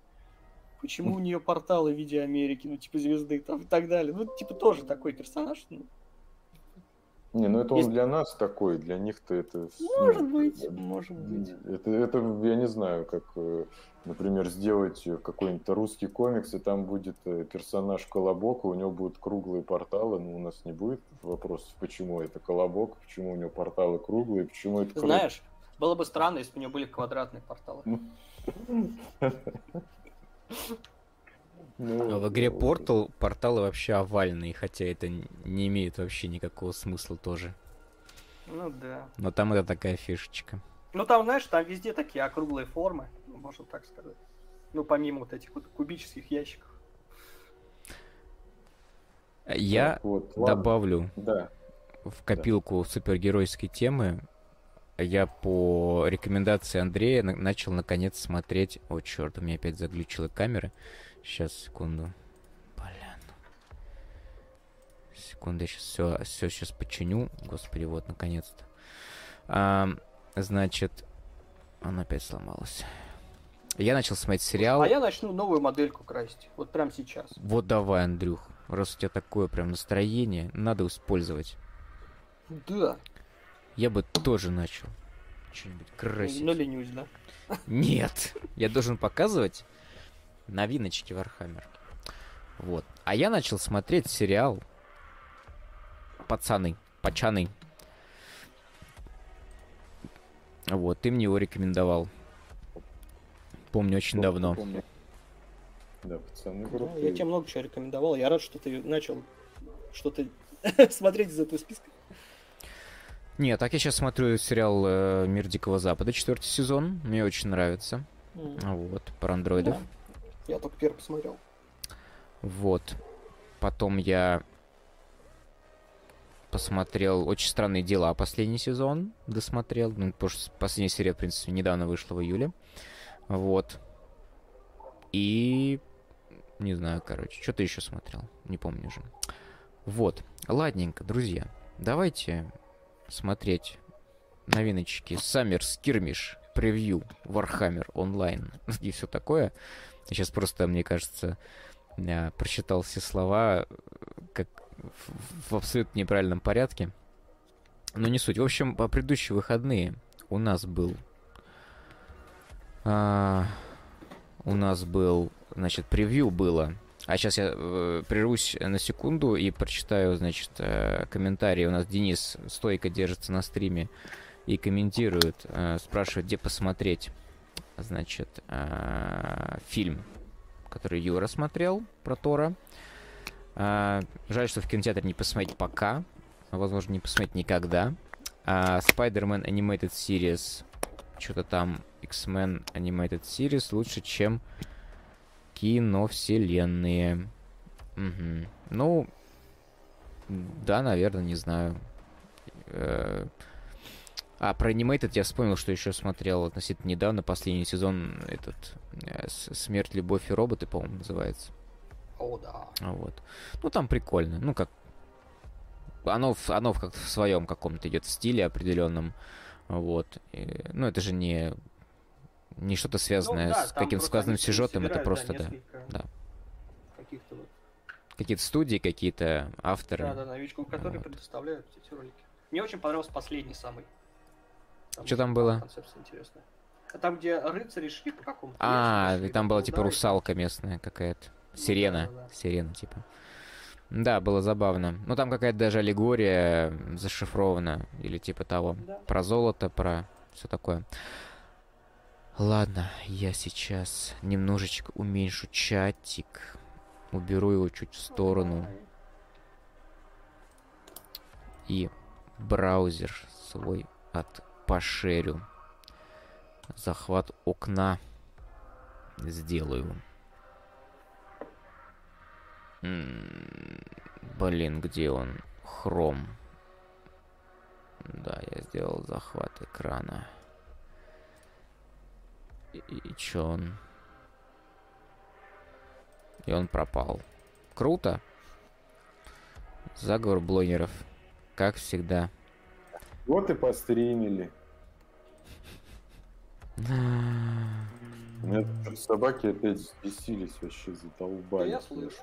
Почему у нее порталы в виде Америки, ну, типа звезды там и так далее. Ну, типа тоже такой персонаж, ну, не, ну это Есть... он для нас такой, для них-то это... Может ну, быть, это, может быть. Это, это, я не знаю, как, э, например, сделать какой-нибудь русский комикс, и там будет э, персонаж Колобок, и у него будут круглые порталы, но у нас не будет вопросов, почему это Колобок, почему у него порталы круглые, почему это... Знаешь, было бы странно, если бы у него были квадратные порталы. Ну, в игре Portal порталы вообще овальные, хотя это не имеет вообще никакого смысла тоже. Ну да. Но там это такая фишечка. Ну там, знаешь, там везде такие округлые формы, можно так сказать. Ну, помимо вот этих вот кубических ящиков. Я вот, добавлю да. в копилку да. супергеройской темы. Я по рекомендации Андрея начал наконец смотреть... О, черт, у меня опять заглючила камера. Сейчас, секунду. Блин. Секунду, я сейчас все, все сейчас починю. Господи, вот, наконец-то. А, значит, он опять сломалось. Я начал смотреть сериал. А я начну новую модельку красить. Вот прям сейчас. Вот давай, Андрюх. Раз у тебя такое прям настроение, надо использовать. Да. Я бы тоже начал что-нибудь красить. Но ленюсь, да? Нет. Я должен показывать новиночки Warhammer. Вот. А я начал смотреть сериал Пацаны, Пачаны. Вот, ты мне его рекомендовал. Помню, очень Помню, давно. Помню. Да, пацаны. Ну, я тебе много чего рекомендовал. Я рад, что ты начал что-то смотреть из этого списка. Нет, так я сейчас смотрю сериал э, «Мир Дикого Запада», четвертый сезон. Мне очень нравится. М. Вот, про андроидов. Да. Я только первый посмотрел. Вот. Потом я посмотрел «Очень странные дела» последний сезон, досмотрел. Ну, потому что последняя серия, в принципе, недавно вышла в июле. Вот. И... Не знаю, короче, что-то еще смотрел. Не помню уже. Вот. Ладненько, друзья. Давайте смотреть новиночки Summer Skirmish превью Warhammer онлайн и все такое. Сейчас просто, мне кажется, я прочитал все слова э, как в абсолютно неправильном порядке. Но не суть. В общем, по предыдущие выходные у нас был... а, у нас был, значит, превью было. А сейчас я э, прервусь на секунду и прочитаю, значит, э, комментарии. У нас Денис стойко держится на стриме и комментирует, э, спрашивает, где посмотреть, значит, э, фильм, который Юра смотрел про Тора. А, жаль, что в кинотеатре не посмотреть пока. Возможно, не посмотреть никогда. А, Spider-Man Animated Series. Что-то там X-Men Animated Series лучше, чем киновселенные. Мгм. Ну, да, наверное, не знаю. Э, А, про Animated я вспомнил, что еще смотрел относительно недавно, последний сезон, этот э, «Смерть, любовь и роботы», по-моему, называется. О, да. Вот. Ну, там прикольно. Ну, как... Оно, в- оно в, как в своем каком-то идет стиле определенном. Вот. И, ну, это же не, не что-то связанное Ну да, с там каким-то сказанным сюжетом. Это просто, да. да. Каких-то вот, Какие-то студии, какие-то авторы. да, да, новичков, которые Вот. предоставляют эти ролики. Мне очень понравился последний самый. Чё там было? Концепция интересная. А Там, где рыцари шли по какому-то А, шли, там была типа русалка местная какая-то. Ну Сирена. да, да, да. Сирена, типа. Да, было забавно. Ну, там какая-то даже аллегория зашифрована. Или типа того. Да. Про золото, про все такое. Ладно, я сейчас немножечко уменьшу чатик. Уберу его чуть в сторону. И браузер свой отпошерю. Захват окна сделаю. М, Блин, где он? Хром. Да, я сделал захват экрана. И, и чё он? И он пропал. Круто. Заговор блогеров. Как всегда. Вот и постримили. У меня тут собаки опять взбесились вообще, Да задолбали. я слышу.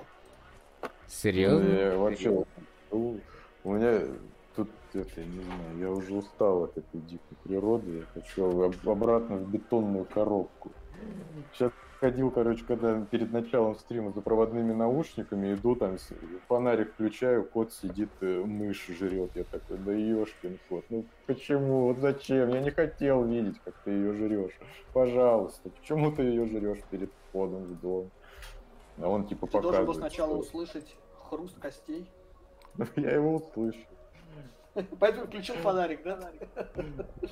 Серьезно? Я вообще, ну, у меня тут, это, я не знаю, я уже устал от этой дикой природы, я хочу об- обратно в бетонную коробку. Сейчас ходил, короче, когда перед началом стрима за проводными наушниками, иду там, фонарик включаю, кот сидит, э, мышь жрет. Я такой, да ешкин кот, ну почему, вот зачем? Я не хотел видеть, как ты ее жрешь. Пожалуйста, почему ты ее жрешь перед входом в дом? А он типа Ты должен показывает. был сначала что- услышать хруст костей. Я его услышу. Поэтому включил фонарик, да?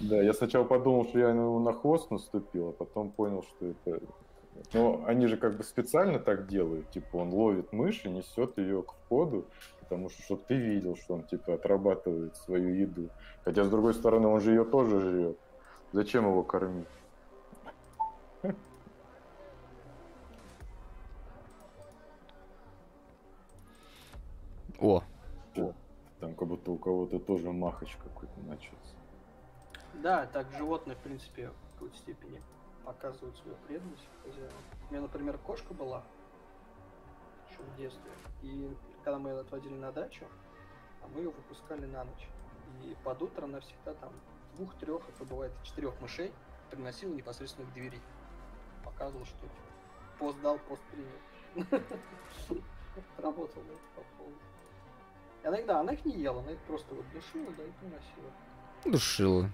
Да, я сначала подумал, что я ему на хвост наступил, а потом понял, что это... Ну, они же как бы специально так делают, типа он ловит мышь и несет ее к входу, потому что чтобы ты видел, что он типа отрабатывает свою еду. Хотя с другой стороны, он же ее тоже жрет. Зачем его кормить? О, Там как будто у кого-то тоже махач какой-то начался. Да, так животные, в принципе, в какой-то степени показывают свою преданность хозяину. У меня, например, кошка была еще в детстве. И когда мы ее отводили на дачу, а мы ее выпускали на ночь. И под утро она всегда там двух-трех, это бывает четырех мышей, приносила непосредственно к двери. Показывала, что пост дал, пост принял. Работала по полной. Она их, да, она их не ела, она их просто вот душила, да, и приносила. душила.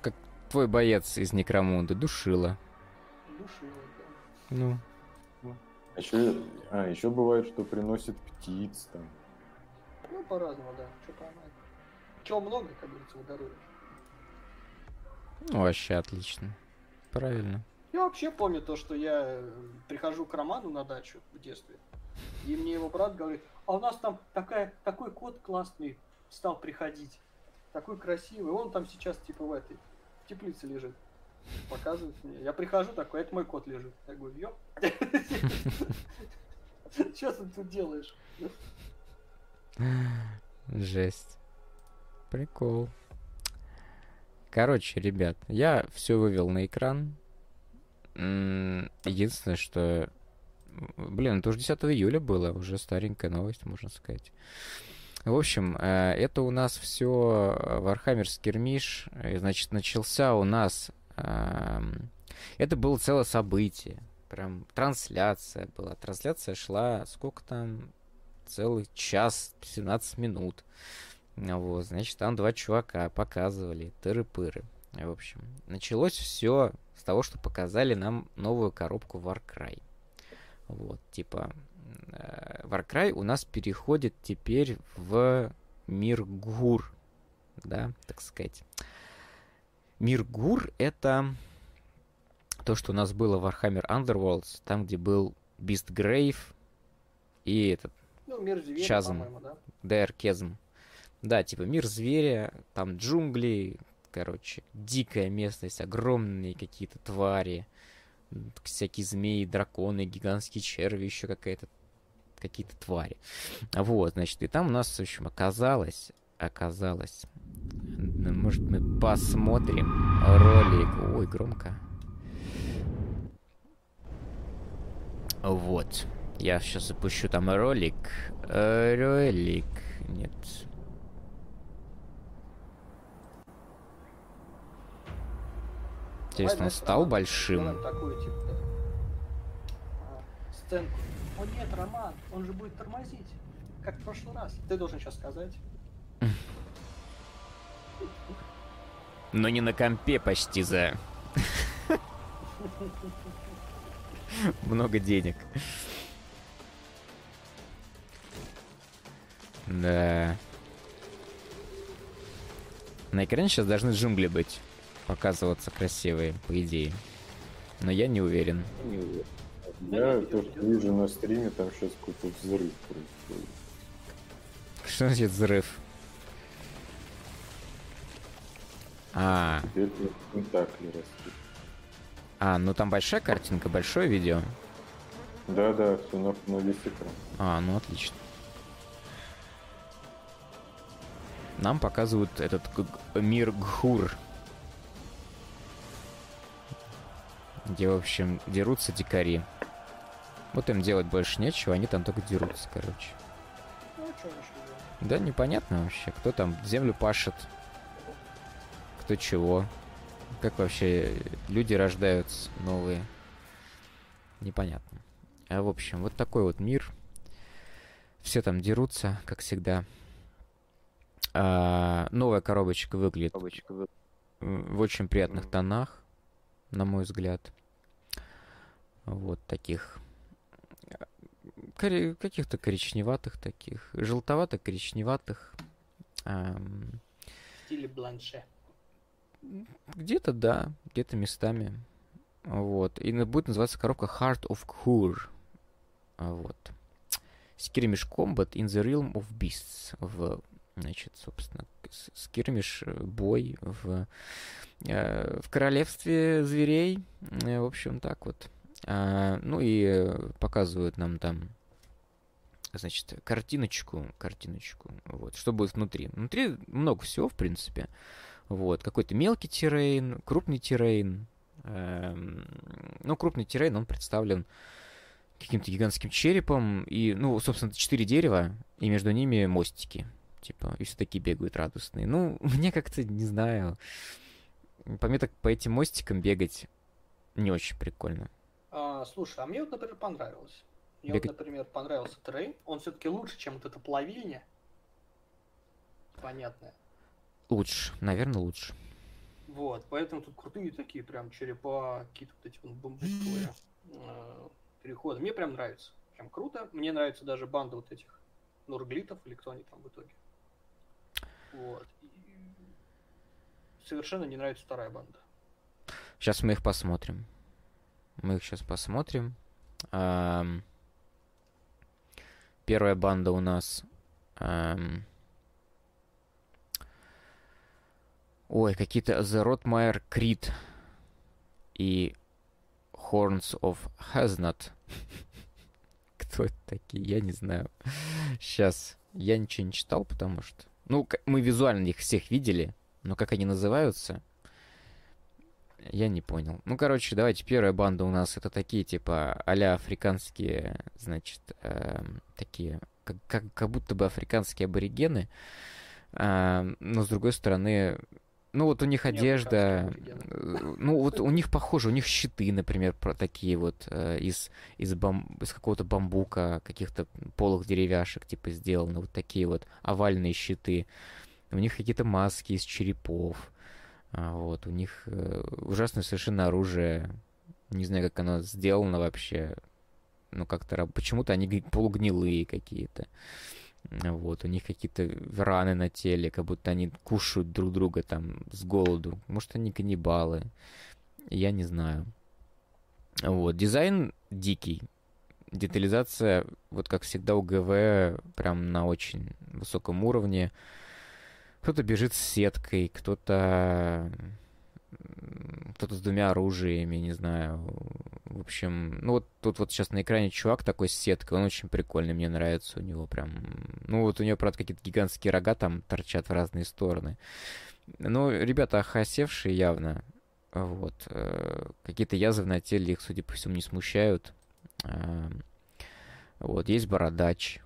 Как твой боец из Некромунда, душила. Душила, да. Ну, Еще, а, еще бывает, что приносит птиц там. Ну, по-разному, да. Что поймать. Чего много, как говорится, выдаруешь. Ну, вообще отлично. Правильно. Я вообще помню то, что я э, прихожу к Роману на дачу в детстве, и мне его брат говорит, а у нас там такая, такой кот классный стал приходить, такой красивый, он там сейчас типа в этой в теплице лежит. Показывает мне. Я прихожу такой, это мой кот лежит. Я говорю, ёп. Что ты тут делаешь? Жесть. Прикол. Короче, ребят, я все вывел на экран. Единственное, что... Блин, это уже 10 июля было, уже старенькая новость, можно сказать. В общем, э, это у нас все Warhammer Skirmish. И, Значит, начался у нас... эм, Это было целое событие. Прям трансляция была. Трансляция шла, сколько там? Целый час, 17 минут. Вот, значит, там два чувака показывали тыры-пыры. В общем, началось все с того, что показали нам новую коробку Warcry. Вот, типа, э, Warcry у нас переходит теперь в мир Гур, да, так сказать. Мир Гур — это то, что у нас было в Warhammer Underworlds, там, где был Beastgrave и этот Ну, мир зверя, Чазм. да? Дэр Кезм. Да, типа мир зверя, там джунгли, короче, дикая местность, огромные какие-то твари, всякие змеи, драконы, гигантские черви, еще какая-то какие-то твари. Вот, значит, и там у нас, в общем, оказалось, оказалось, может, мы посмотрим ролик. Ой, громко. Вот. Я сейчас запущу там ролик. Э, Ролик. Нет. Интересно, он стал большим? а, сценку. О нет, Роман, он же будет тормозить, как в прошлый раз. Ты должен сейчас сказать. Но не на компе почти за... Много денег. Да. На экране сейчас должны джунгли быть. Показываться красивые, по идее. Но я не уверен. Я то, что вижу на стриме, там сейчас какой-то взрыв происходит. Что значит взрыв? А, а, ну там большая картинка, большое видео. Да-да, все на, на весь экран. А, ну отлично. Нам показывают этот мир Гхур. Где, в общем, дерутся дикари. Вот им делать больше нечего, они там только дерутся, короче. Ну, что еще делать? Да, непонятно вообще, кто там землю пашет, кто чего. Как вообще люди рождаются новые. Непонятно. А в общем, вот такой вот мир. Все там дерутся, как всегда. А, новая коробочка выглядит м, в очень приятных тонах, на мой взгляд. Вот таких каких-то коричневатых таких, желтовато-коричневатых. ам, В стиле бланше. где-то да, где-то местами. Вот. И будет называться коробка Heart of. А, Вот. Skirmish Combat in the Realm of Beasts. В, значит, собственно, скирмиш, э, бой в, э, в королевстве зверей. Э, В общем, так вот. А, ну и показывают нам там значит, картиночку, картиночку, вот, что будет внутри. Внутри много всего, в принципе. Вот, какой-то мелкий террейн, крупный террейн. Эм, ну, крупный террейн, он представлен каким-то гигантским черепом. И, ну, собственно, четыре дерева, и между ними мостики. Типа, и все такие бегают радостные. Ну, мне как-то, не знаю, по мне так по этим мостикам бегать не очень прикольно. А, слушай, а мне вот, например, понравилось. Мне Бегать- вот, например, понравился трейн. Он все-таки лучше, чем вот эта плавильня. Понятно. Лучше, наверное, лучше. Вот, поэтому тут крутые такие прям черепа, какие-то вот эти вот бамбуковые э, переходы. Мне прям нравится. Прям круто. Мне нравится даже банда вот этих Нурглитов или кто они там в итоге. Вот. Совершенно не нравится вторая банда. Сейчас мы их посмотрим. Мы их сейчас посмотрим. Ам, Первая банда у нас... ам, Ой, какие-то The Rotmire Creed и Horns of Haznat. Кто это такие? Я не знаю. Сейчас. Я ничего не читал, потому что... Ну, мы визуально их всех видели, но как они называются, я не понял. Ну, короче, давайте первая банда у нас это такие, типа, а африканские, значит, эм, такие, как, как, как будто бы африканские аборигены. Эм, но, с другой стороны, ну, вот у них Не одежда, э, ну, вот у них похоже, у них щиты, например, про такие вот э, из, из, бам- из какого-то бамбука, каких-то полых деревяшек, типа, сделаны, вот такие вот овальные щиты. У них какие-то маски из черепов. А, вот, у них э, ужасное совершенно оружие. Не знаю, как оно сделано вообще. Ну, как-то... Почему-то они гни- полугнилые какие-то. А, Вот, у них какие-то раны на теле, как будто они кушают друг друга там с голоду. Может, они каннибалы. Я не знаю. Вот, дизайн дикий. Детализация, вот как всегда у ГВ, прям на очень высоком уровне. Кто-то бежит с сеткой, кто-то кто-то с двумя оружиями, не знаю. В общем, ну вот тут вот сейчас на экране чувак такой с сеткой, он очень прикольный, мне нравится у него прям. Ну вот у него, правда, какие-то гигантские рога там торчат в разные стороны. Ну, ребята охосевшие явно. Вот. э, Какие-то язвы на теле их, судя по всему, не смущают. А, Вот. Есть бородач.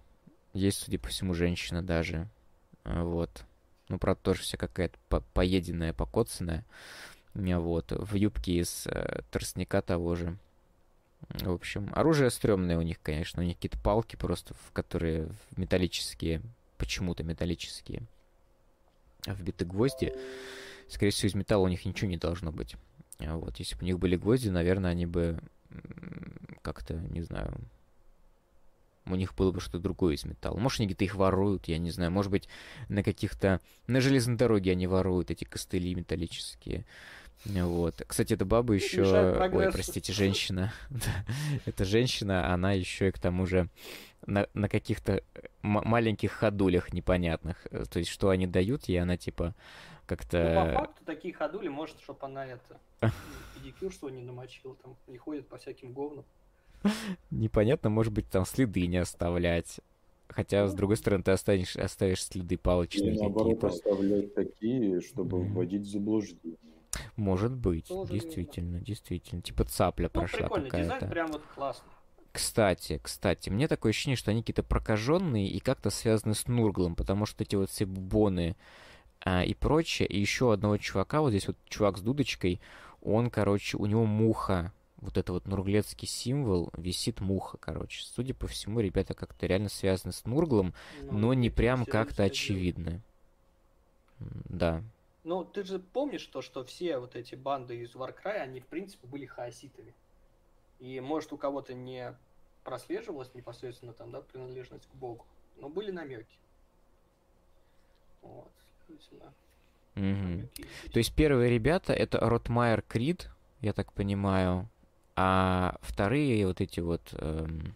Есть, судя по всему, женщина даже. А, Вот. Ну, правда, тоже вся какая-то по- поеденная, покоцанная. А, Вот. В юбке из э, тростника того же. В общем, оружие стрёмное у них, конечно. У них какие-то палки просто, в которые металлические, почему-то металлические, вбиты гвозди. Скорее всего, из металла у них ничего не должно быть. А Вот, если бы у них были гвозди, наверное, они бы как-то, не знаю, у них было бы что-то другое из металла. Может, они где-то их воруют, я не знаю. Может быть, на каких-то... На железной дороге они воруют эти костыли металлические. Вот. Кстати, эта баба еще... Ой, простите, женщина. Эта женщина, она еще и к тому же на, на каких-то м- маленьких ходулях непонятных. Э, То есть, что они дают ей, она типа Ну, по как-то... факту такие ходули, может, чтобы она это педикюр свой не намочила, там не ходит по всяким говнам. Непонятно, может быть, там следы не оставлять. Хотя, с другой стороны, ты останешь, оставишь следы палочные Или наоборот оставлять такие, чтобы вводить в заблуждение. Может быть, Тоже действительно, действительно. Типа цапля Ну, прошла прикольно, дизайн какая-то. прям вот классный. Кстати, кстати, мне такое ощущение, что они какие-то прокаженные и как-то связаны с Нурглом, потому что эти вот все бубоны а, и прочее, и еще одного чувака, вот здесь вот чувак с дудочкой, он, короче, у него муха, вот это вот нурглецкий символ, висит муха, короче. Судя по всему, ребята как-то реально связаны с Нурглом, Ну, но не прям как-то очевидно. Да. Ну, ты же помнишь то, что все вот эти банды из Warcry, они, в принципе, были хаоситами. И, может, у кого-то не прослеживалась непосредственно там, да, принадлежность к богу, но были намеки. Вот, следовательно, намеки есть. То есть первые ребята это Ротмайер Крид, я так понимаю, а вторые вот эти вот эм,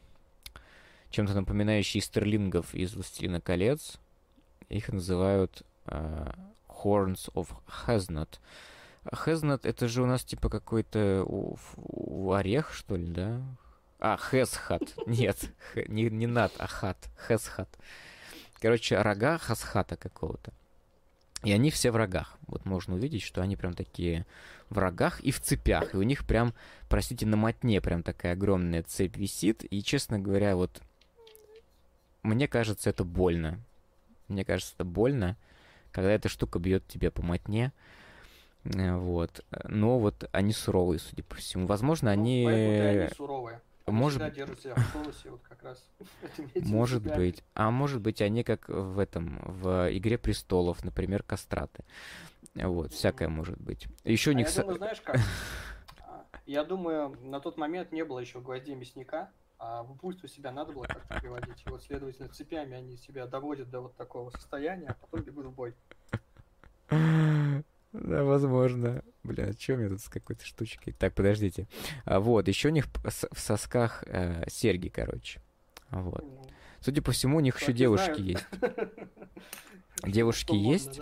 чем-то напоминающие стерлингов из Властелина колец, их называют э, Horns of Haznat. Хазнат это же у нас типа какой-то у, орех, что ли, да? А, Хесхат. Нет, не, не над, а хат. Хесхат. Короче, рога Хасхата какого-то. И они все в рогах. Вот можно увидеть, что они прям такие в рогах и в цепях. И у них прям, простите, на мотне прям такая огромная цепь висит. И, честно говоря, вот мне кажется, это больно. Мне кажется, это больно, когда эта штука бьет тебя по мотне. Э, Вот. Но вот они суровые, судя по всему. Возможно, Ну, они... они суровые. Они может тонусе, вот Может быть. А может быть, они как в этом, в Игре престолов, например, кастраты. Вот, всякое может быть. Еще у А них... я думаю, знаешь как? А, Я думаю, на тот момент не было еще гвоздей мясника, А в упульство себя надо было как-то приводить. И вот, следовательно, цепями они себя доводят до вот такого состояния, а потом бегут в бой. Да, возможно. Бля, что у меня тут с какой-то штучкой? Так, подождите. А, вот, еще у них в сосках э, серьги, короче. Вот. Ну, Судя по всему, у них еще чуваки девушки есть. Девушки есть,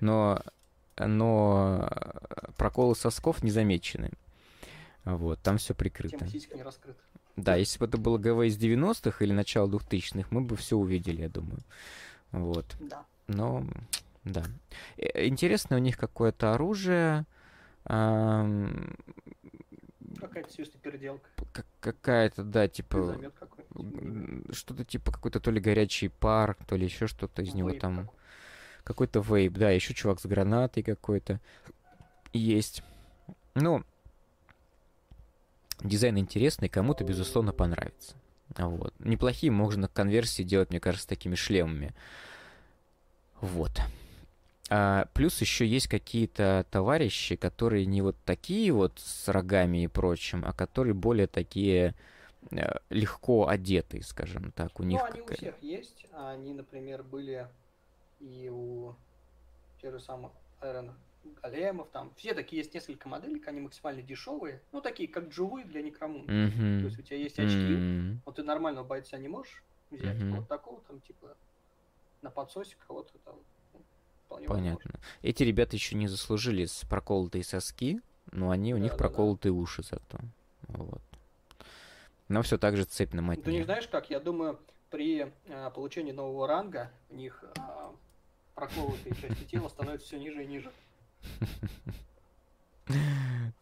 но, но э, проколы сосков не замечены. Вот, там все прикрыто. Тема не раскрыта. Да, если бы это было ГВ из 90-х или начало 2000-х, мы бы все увидели, я думаю. Вот. Да. Но, да. Э, Интересно, у них какое-то оружие, ам, Какая-то свистая переделка. как- какая-то, да, типа, м, что-то типа какой-то то ли горячий пар, то ли еще что-то из него Вейп там. какой. Какой-то вейп, да, еще чувак с гранатой какой-то есть. Ну, дизайн интересный, кому-то, безусловно, понравится. Вот. Неплохие можно конверсии делать, мне кажется, такими шлемами. Вот. А, плюс еще есть какие-то товарищи, которые не вот такие вот с рогами и прочим, а которые более такие э, легко одетые, скажем так. У них Ну, они у всех есть. Они, например, были и у тех же самых Айрона Големов. Там все такие есть несколько моделек, они максимально дешевые. Ну, такие, как живые для некромунда. То Мгм. есть у тебя есть очки, М. вот ты нормального бойца не можешь взять, Мгм. вот такого там, типа, на подсосе кого-то там. ну, вполне Понятно. Эти ребята еще не заслужили с проколотые соски, но они у них Да-да-да. проколотые уши зато. Вот. Но все так же цепь на возможно. Ты не знаешь как? Я думаю, при а, получении нового ранга у них а, проколотые части тела становятся все ниже и ниже.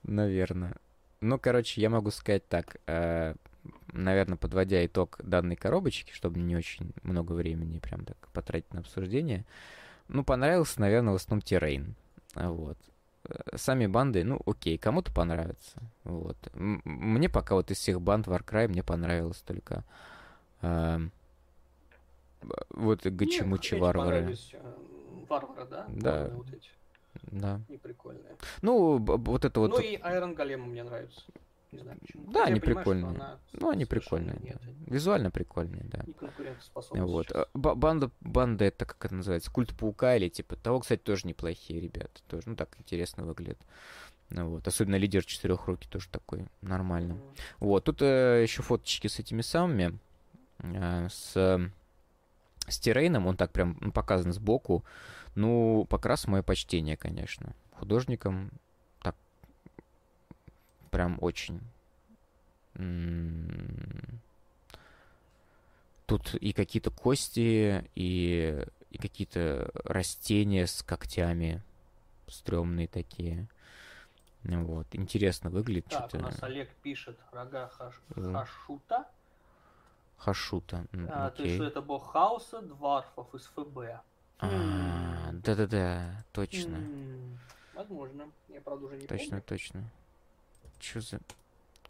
Наверное. Ну, короче, я могу сказать так. наверное, подводя итог данной коробочки, чтобы не очень много времени прям так потратить на обсуждение. Ну, понравился, наверное, в основном Террейн. Вот. Э, Сами банды, ну, окей, кому-то понравится. Вот. Мне пока вот из всех банд Warcry мне понравилось только б- вот Гачимучи варвары. э, Варвары, да? Да. Вот эти, Да. неприкольные. Ну, б- б- вот это вот. Ну и Айрон Голема мне нравится. Не знаю почему. Да, Хотя они понимаю, прикольные. она Ну, они прикольные, Нет, да. Визуально прикольные, да. конкурентоспособна Вот. сейчас. Ба- Банда, банда это как это называется? Культ паука или типа того, кстати, тоже неплохие ребята. Тоже, ну, так интересно выглядит. Ну, вот. Особенно лидер четырехруки тоже такой нормально. Мгм. Вот. Тут еще фоточки с этими самыми. э, с, э, с Тирейном. Он так прям ну, показан сбоку. Ну, покрас мое почтение, конечно. Художникам так прям очень. М, Тут и какие-то кости, и, и какие-то растения с когтями. стрёмные такие. Вот. Интересно выглядит. Так, у что-то. нас Олег пишет рога хаш... Мгм. Хашута. Хашута. м, А, то есть, окей. что это бог хаоса, дварфов из ФБ. А, Да-да-да, точно. М, Возможно. Я, правда, уже не Точно, помню. точно. Чё за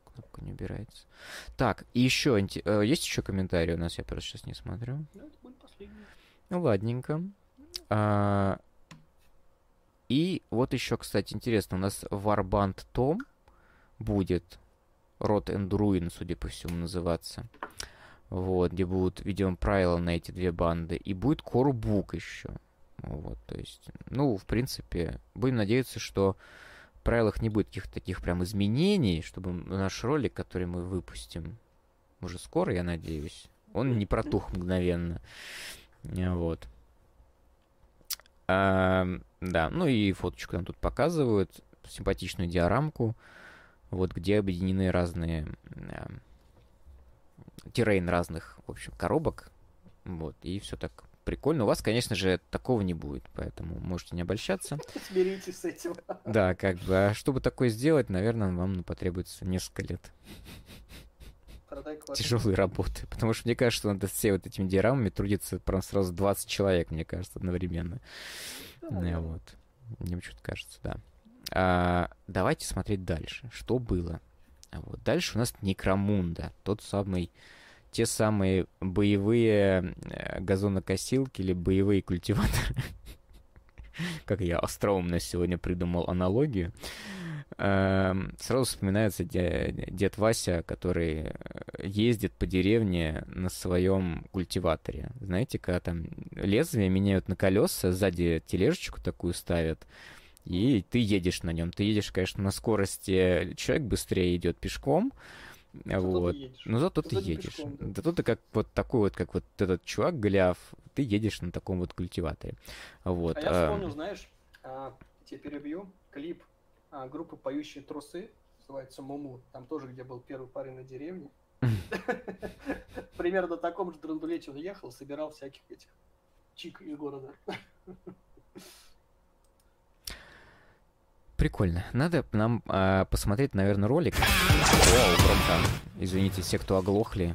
кнопка не убирается? Так, и еще есть еще комментарии у нас, я просто сейчас не смотрю. Ну, это будет последний. Ну, ладненько. А, И вот еще, кстати, интересно, у нас Warband Том будет Rot and Ruin, судя по всему, называться. Вот, где будут, видимо, правила на эти две банды. И будет Core еще. Вот, то есть, ну, в принципе, будем надеяться, что в правилах не будет каких-то таких прям изменений, чтобы наш ролик, который мы выпустим уже скоро, я надеюсь, он не протух мгновенно. Вот. А, да, ну и фоточку нам тут показывают, симпатичную диорамку, вот где объединены разные террейн разных, в общем, коробок, вот, и все так прикольно. У вас, конечно же, такого не будет, поэтому можете не обольщаться. Смиритесь с этим. Да, как бы, а чтобы такое сделать, наверное, вам ну, потребуется несколько лет тяжелой работы, потому что мне кажется, что над все вот этими диорамами трудится прям сразу 20 человек, мне кажется, одновременно. Да, Ну, вот. Мне что-то кажется, да. А, давайте смотреть дальше. Что было? А Вот. Дальше у нас Некромунда. Тот самый... Те самые боевые э, газонокосилки или боевые культиваторы. Как я остроумно сегодня придумал аналогию. Эм, Сразу вспоминается де- дед Вася, который э, ездит по деревне на своем культиваторе. Знаете, когда там лезвие меняют на колеса, сзади тележечку такую ставят, и ты едешь на нем. Ты едешь, конечно, на скорости, человек быстрее идет пешком, Зато вот. ты. Ну зато ты не едешь. пешком, да. Зато ты как вот такой вот, как вот этот чувак Голиаф, ты едешь на таком вот культиваторе. Вот. А я а, вспомнил, знаешь, а, тебе перебью, клип а, группы «Поющие трусы», называется «Муму», там тоже, где был первый парень на деревне. Примерно на таком же драндулете он ехал, собирал всяких этих чик из города. Прикольно. Надо нам а, посмотреть, наверное, ролик. Вау, громко. Извините, все, кто оглохли.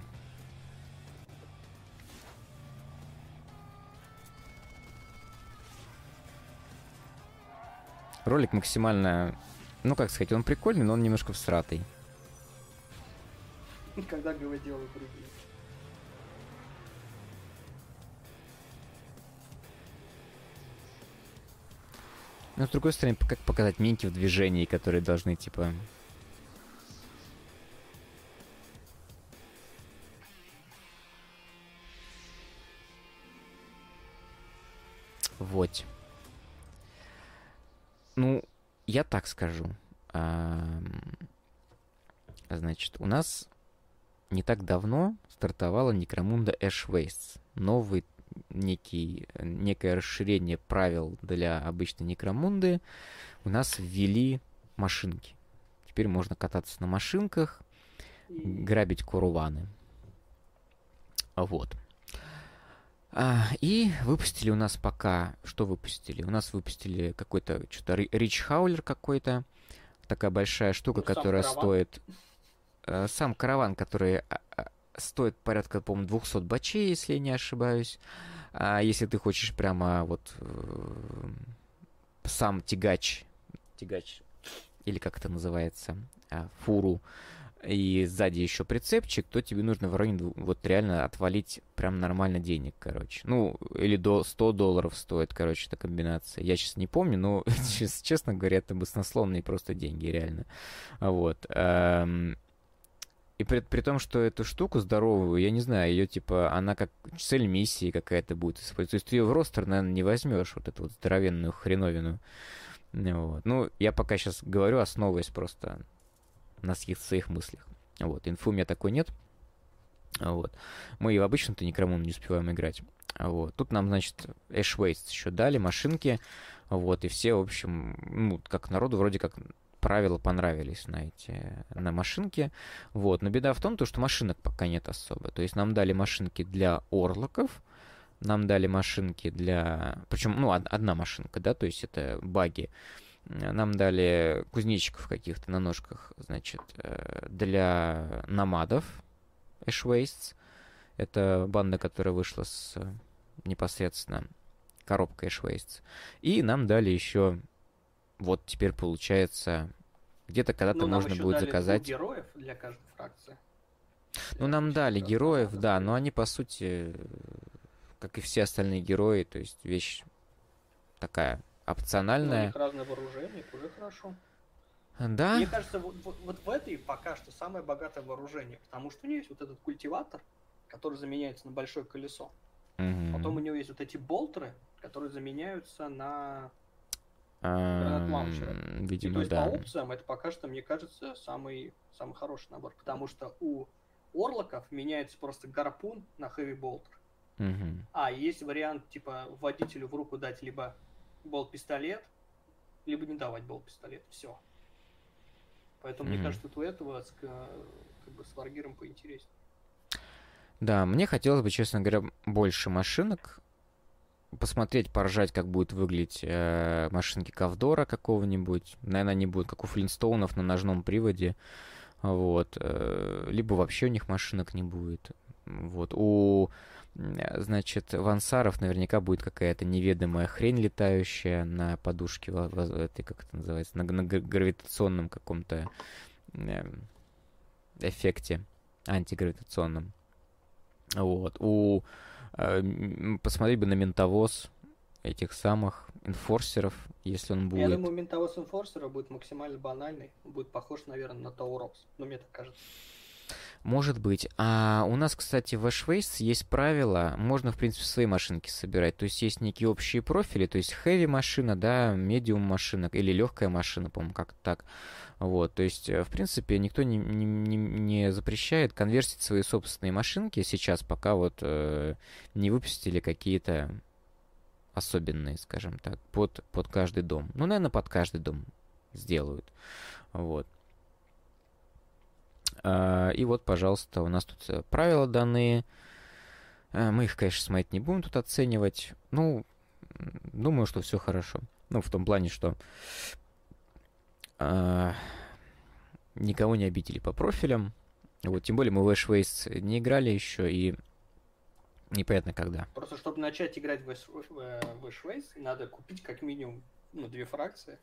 Ролик максимально, ну как сказать, он прикольный, но он немножко всратый. Когда говоделы прыгают. Но с другой стороны, как показать минки в движении, которые должны, типа... Вот. Ну, я так скажу. Ам, Значит, у нас не так давно стартовала Некромунда Wastes. Новый некий, некое расширение правил для обычной Некромунды. У нас ввели машинки. Теперь можно кататься на машинках, грабить куруваны. Вот. А, и выпустили у нас пока... Что выпустили? У нас выпустили какой-то... Что-то Рич Хаулер какой-то. Такая большая штука, Ну, которая караван. стоит... э, Сам караван, который а, а, стоит порядка, по-моему, 200 бачей, если я не ошибаюсь. А если ты хочешь прямо вот э, сам тягач, тягач, или как это называется, а, фуру, и сзади еще прицепчик, то тебе нужно в районе вот реально отвалить прям нормально денег, короче. Ну, или до 100 долларов стоит, короче, эта комбинация. Я сейчас не помню, но, чес- честно говоря, это баснословные просто деньги, реально. Вот. И при, при том, что эту штуку здоровую, я не знаю, ее типа, она как цель миссии какая-то будет использовать. То есть ты ее в ростер, наверное, не возьмешь, вот эту вот здоровенную хреновину. Ну, Вот. Ну, я пока сейчас говорю, основываясь просто на каких-то своих мыслях. Вот. Инфу у меня такой нет. Вот. Мы и в обычном-то Некромун не успеваем играть. Вот. Тут нам, значит, Waste еще дали, машинки. Вот. И все, в общем, ну, как народу вроде как правила понравились на эти, на машинки. Вот. Но беда в том, то, что машинок пока нет особо. То есть нам дали машинки для орлоков, нам дали машинки для... Причем, ну, од- одна машинка, да, то есть это баги. Нам дали кузнечиков каких-то на ножках, значит, э, для намадов, Wastes. Это банда, которая вышла с э, непосредственно коробкой Wastes. И нам дали еще, вот теперь получается, где-то когда-то Ну, можно будет заказать. героев для каждой фракции. Ну, нам дали героев, да, но они, по сути, как и все остальные герои, то есть вещь такая Ну, у опциональная. них разное вооружение, это уже хорошо. Да, Мне кажется, вот, вот- вот в этой пока что самое богатое вооружение, потому что у нее есть вот этот культиватор, который заменяется на большое колесо. Мгм. Потом у него есть вот эти болтеры, которые заменяются на... Ам, лаунчера. И то Видимо, есть да. по опциям это пока что, мне кажется, самый, самый хороший набор. Потому что у орлоков меняется просто гарпун на хэви болтер. Мгм. А, есть вариант, типа, водителю в руку дать либо болт-пистолет, либо не давать болт-пистолет. Все. Поэтому, мне Мгм. кажется, тут у этого с, как бы, с варгиром поинтереснее. Да, мне хотелось бы, честно говоря, больше машинок. Посмотреть, поржать, как будет выглядеть э, машинки Ковдора какого-нибудь. Наверное, они будут как у Флинстоунов на ножном приводе. Вот. э, Либо вообще у них машинок не будет. Вот. У, значит, Вансаров наверняка будет какая-то неведомая хрень летающая на подушке, этой, как это называется, на, на гравитационном каком-то эм, эффекте антигравитационном. Вот. У э, посмотреть бы на ментовоз этих самых инфорсеров, если он будет. Я думаю, ментовоз инфорсера будет максимально банальный. Будет похож, наверное, на Таурокс. Ну, мне так кажется. Может быть. А у нас, кстати, в Ashways есть правило, можно, в принципе, свои машинки собирать. То есть есть некие общие профили, то есть heavy машина, да, medium машина или легкая машина, по-моему, как-то так. Вот, то есть, э, в принципе, никто не, не, не- запрещает конверсить свои собственные машинки сейчас, пока вот э, не выпустили какие-то особенные, скажем так, под, под каждый дом. Ну, наверное, под каждый дом сделают. Вот. А, И вот, пожалуйста, у нас тут э, правила данные. А, Мы их, конечно, смотреть не будем тут оценивать. Ну, думаю, что все хорошо. Ну, в том плане, что а, никого не обидели по профилям. Вот, тем более мы в Ashways не играли еще, и непонятно когда. Просто чтобы начать играть в Ash- в, э, надо купить как минимум ну, две фракции,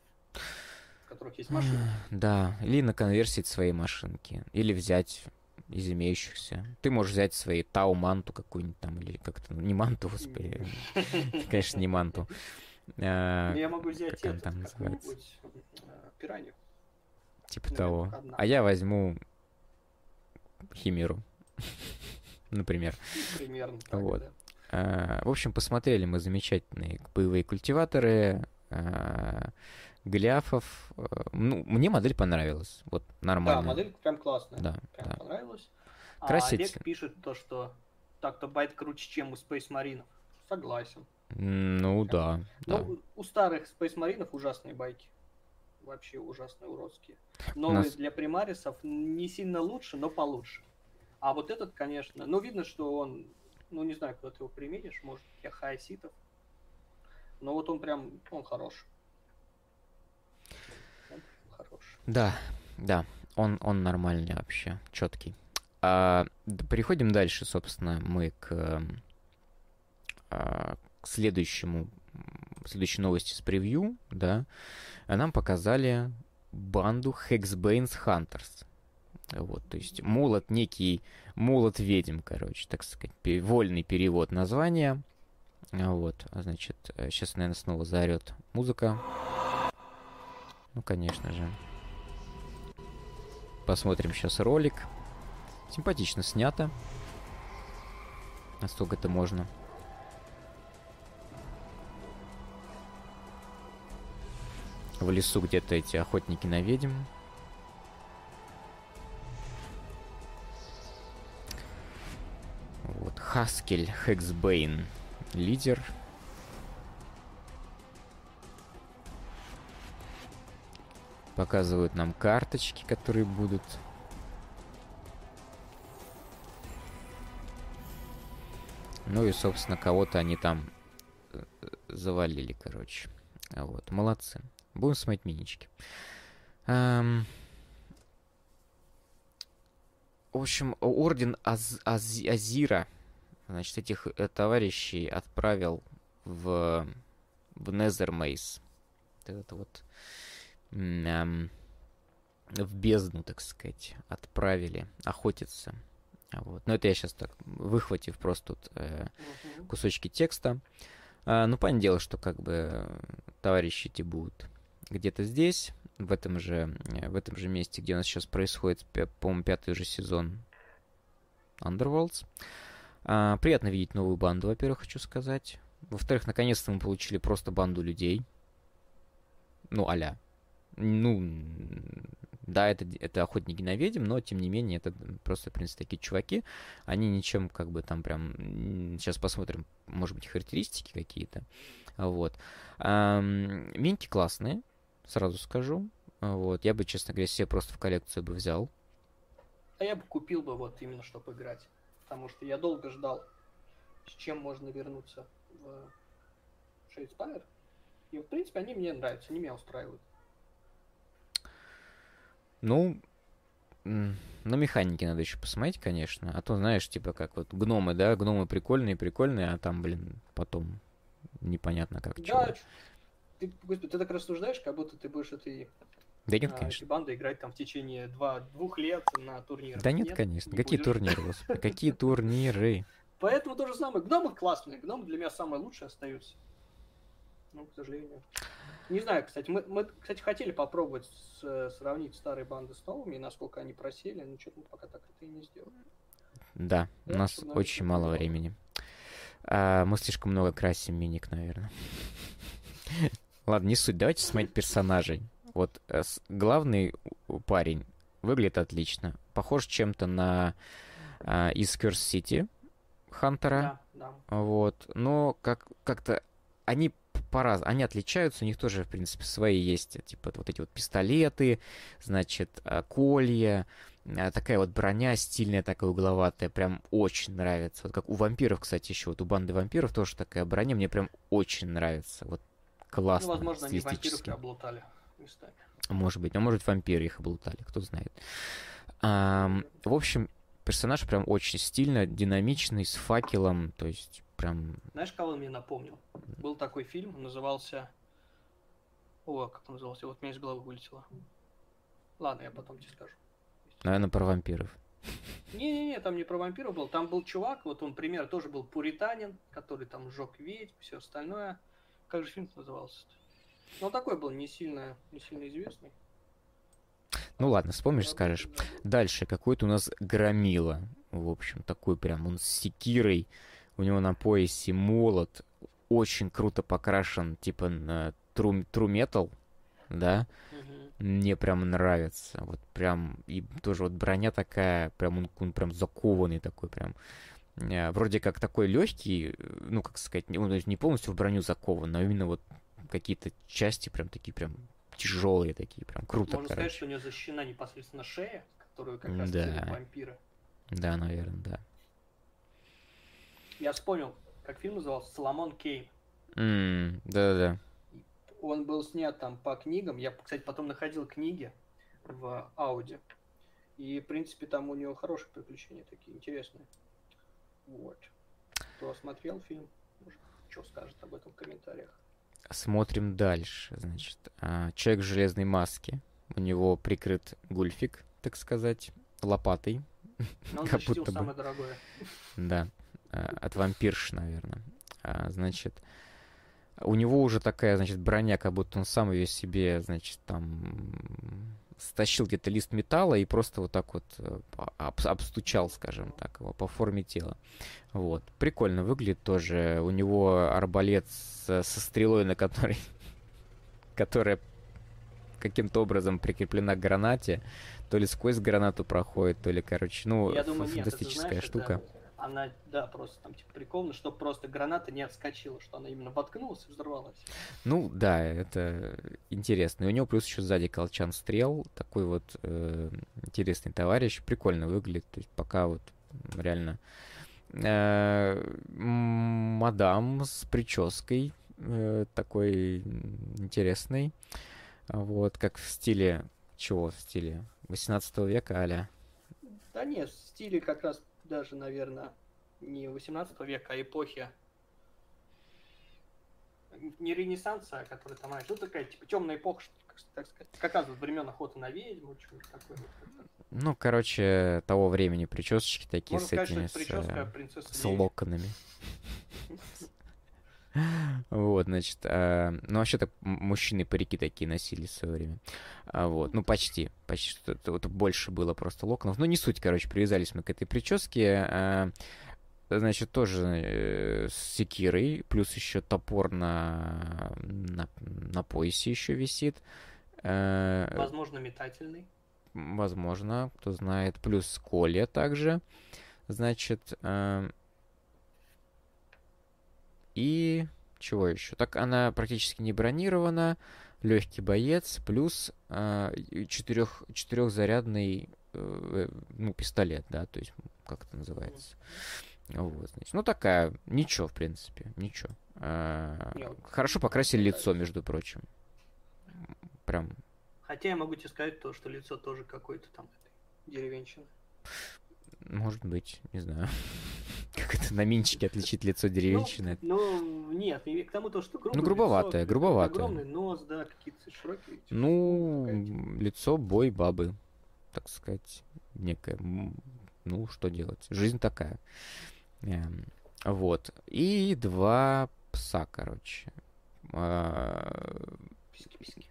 в которых есть машины. Да, или на конверсить свои машинки, или взять из имеющихся. Ты можешь взять свои Тау Манту какую-нибудь там, или как-то, ну, не Манту, господи, конечно, не Манту. А, Ну, Я могу взять как там называется? Э, пиранью. Типа Наверное, того. одна. А я возьму Химеру, например. Ну, Примерно так, Вот. да. А, В общем, посмотрели мы замечательные боевые культиваторы, а, гляфов. А, Ну, мне модель понравилась. Вот Да, нормально. модель прям классная. Да, Прям да. понравилось. А Красить. Олег пишет то, что так-то байт круче, чем у Space Marine. Согласен. Ну да, да. Ну, у старых Space Marine ужасные байки. Вообще ужасные, уродские. Новые нас- для примарисов не сильно лучше, но получше. А вот этот, конечно, ну видно, что он, ну не знаю, куда ты его применишь, может для хаоситов. Но вот он прям, он хорош. Он хорош. Да, да, он, он нормальный вообще, четкий. А, переходим дальше, собственно, мы к, а, к следующему, следующей новости с превью, да. Нам показали банду Hexbane's Hunters. Вот, то есть молот, некий молот ведьм, короче, так сказать, вольный перевод названия. Вот, а значит, сейчас, наверное, снова заорет музыка. Ну, конечно же. Посмотрим сейчас ролик. Симпатично снято. Насколько это можно. В лесу где-то эти охотники на ведьм. Вот, Хаскель Хексбейн. Лидер. Показывают нам карточки, которые будут. Ну и, собственно, кого-то они там э, завалили, короче. Вот, молодцы. Будем смотреть минички. Ам, В общем, орден Аз- Аз- Азира, значит, этих э, товарищей отправил в, в Незермейс. Вот этот вот м, ам, в бездну, так сказать, отправили охотиться. Вот. Но это я сейчас так, выхватив просто тут э, кусочки текста. А, ну, понятное дело, что как бы э, товарищи эти будут где-то здесь, в этом же, э, в этом же месте, где у нас сейчас происходит, по-моему, пятый уже сезон Underworlds. А, приятно видеть новую банду, во-первых, хочу сказать. Во-вторых, наконец-то мы получили просто банду людей. Ну, аля. Ну, да, это, это охотники на ведьм, но, тем не менее, это просто, в принципе, такие чуваки. Они ничем, как бы, там прям... Сейчас посмотрим, может быть, характеристики какие-то. Вот. Ам, Минки классные, сразу скажу. Вот. Я бы, честно говоря, себе просто в коллекцию бы взял. А я бы купил бы вот именно, чтобы играть. Потому что я долго ждал, с чем можно вернуться в Shadespire. И, в принципе, они мне нравятся, они меня устраивают. Ну, на механике надо еще посмотреть, конечно. А то, знаешь, типа как вот гномы, да, гномы прикольные, прикольные, а там, блин, потом непонятно как. Да, ч- ты, господи, ты так рассуждаешь, как будто ты будешь этой Да нет, а, конечно. бандой играть там в течение два, двух лет на турнирах. Да нет, конечно. не Какие будешь. турниры, господи, какие турниры? Поэтому то же самое. Гномы классные. Гномы для меня самые лучшие остаются. Ну, к сожалению. Не знаю, кстати, мы, мы, кстати, хотели попробовать с- сравнить старые банды с новыми, насколько они просели, но что-то мы пока так это и не сделали. Да, у Да, нас очень мало помогало. времени. А, мы слишком много красим миник, наверное. Ладно, не суть. Давайте смотреть персонажей. Вот э, главный парень выглядит отлично. Похож чем-то на а, из Curse City Хантера. Да, да. Вот. Но как, как-то они по раз, они отличаются, у них тоже, в принципе, свои есть, типа вот эти вот пистолеты, значит, а, колья, а, такая вот броня стильная, такая угловатая, прям очень нравится. Вот как у вампиров, кстати, еще, вот у банды вампиров тоже такая броня, мне прям очень нравится. Вот классно, Ну, возможно, они вампиров и облутали местами. Может быть, а может вампиры их облутали, кто знает. Ам, в общем, персонаж прям очень стильно, динамичный, с факелом, то есть прям Знаешь, кого он мне напомнил? Был такой фильм, назывался... О, как он назывался? Вот мне из головы вылетело. Ладно, я потом тебе скажу. Наверное, про вампиров. Не-не-не, там не про вампиров был. Там был чувак, вот он, пример, тоже был пуританин, который там сжег ведьм, все остальное. Как же фильм назывался? Ну, такой был не сильно, не сильно известный. Ну ладно, вспомнишь, скажешь. Дальше какой-то у нас громила. В общем, такой прям он с секирой. У него на поясе молот. Очень круто покрашен, типа на тру, тру метал, да? Мне прям нравится. Вот прям, и тоже вот броня такая, прям он, он прям закованный такой прям. Э, Вроде как такой легкий, ну, как сказать, он не полностью в броню закован, но именно вот какие-то части прям такие прям тяжелые такие, прям круто, Можно короче. сказать, что у него защищена непосредственно шея, которую как раз Да. делят вампиры. Да, наверное, да. Я вспомнил, как фильм назывался «Соломон Кейн». М, Да-да-да. Он был снят там по книгам. Я, кстати, потом находил книги в Ауди. И, в принципе, там у него хорошие приключения такие, интересные. Вот. Кто смотрел фильм, может, что скажет об этом в комментариях. Смотрим дальше. Значит, а, человек в железной маске. У него прикрыт гульфик, так сказать, лопатой. Но он Как будто бы. самое дорогое. Да, а, от вампирш, наверное. А, Значит, у него уже такая, значит, броня, как будто он сам ее себе, значит, там стащил где-то лист металла и просто вот так вот э, об- обстучал, скажем так, его по форме тела. Вот. Прикольно выглядит тоже. У него арбалет с- со стрелой, на которой которая каким-то образом прикреплена к гранате. То ли сквозь гранату проходит, то ли, короче, ну, Я думаю, нет, фантастическая знаешь, штука. это она, да, просто там типа прикольно, что просто граната не отскочила, что она именно воткнулась и взорвалась. Ну да, это интересно. И у него плюс еще сзади колчан стрел. Такой вот э, интересный товарищ. Прикольно выглядит. То есть пока вот реально э, мадам с прической э, такой интересной. Вот, как в стиле... Чего в стиле? 18 века, аля. Да нет, в стиле как раз даже, наверное, не 18 века, а эпохи не ренессанса, а который там раньше, ну такая типа темная эпоха, так сказать, как раз времен охоты на ведьму, что-нибудь такое. Ну, короче, того времени причесочки такие Можно с сказать, этими, с, э, с локонами. Вот, значит, а, ну вообще-то мужчины парики такие носили в свое время. А, вот, ну почти, почти что вот больше было просто локонов. Ну не суть, короче, привязались мы к этой прическе. а, Значит, тоже э, с секирой, плюс еще топор на, на, на поясе еще висит. Э, Возможно, метательный. Возможно, кто знает. Плюс Коля также. Значит, эм, и чего еще? Так она практически не бронирована. Легкий боец, плюс четырех, четырехзарядный э, ну, пистолет, да, то есть, как это называется. Вот, значит. Ну, такая, ничего, в принципе, ничего. А, вот Хорошо покрасили лицо, между прочим. Прям Хотя я могу тебе сказать то, что лицо тоже какое-то там деревенщины. Может быть, не знаю. Как это на минчике отличить лицо деревенщины? Ну, нет, не- к тому то, что грубое Ну, грубоватое, лицо, грубоватое. Огромный нос, да, какие-то широкие. типа, Ну, какая, типа, лицо бой бабы, так сказать, некое. Ну, что делать? Жизнь такая. Эм, Вот. И два пса, короче. А, Писки-писки.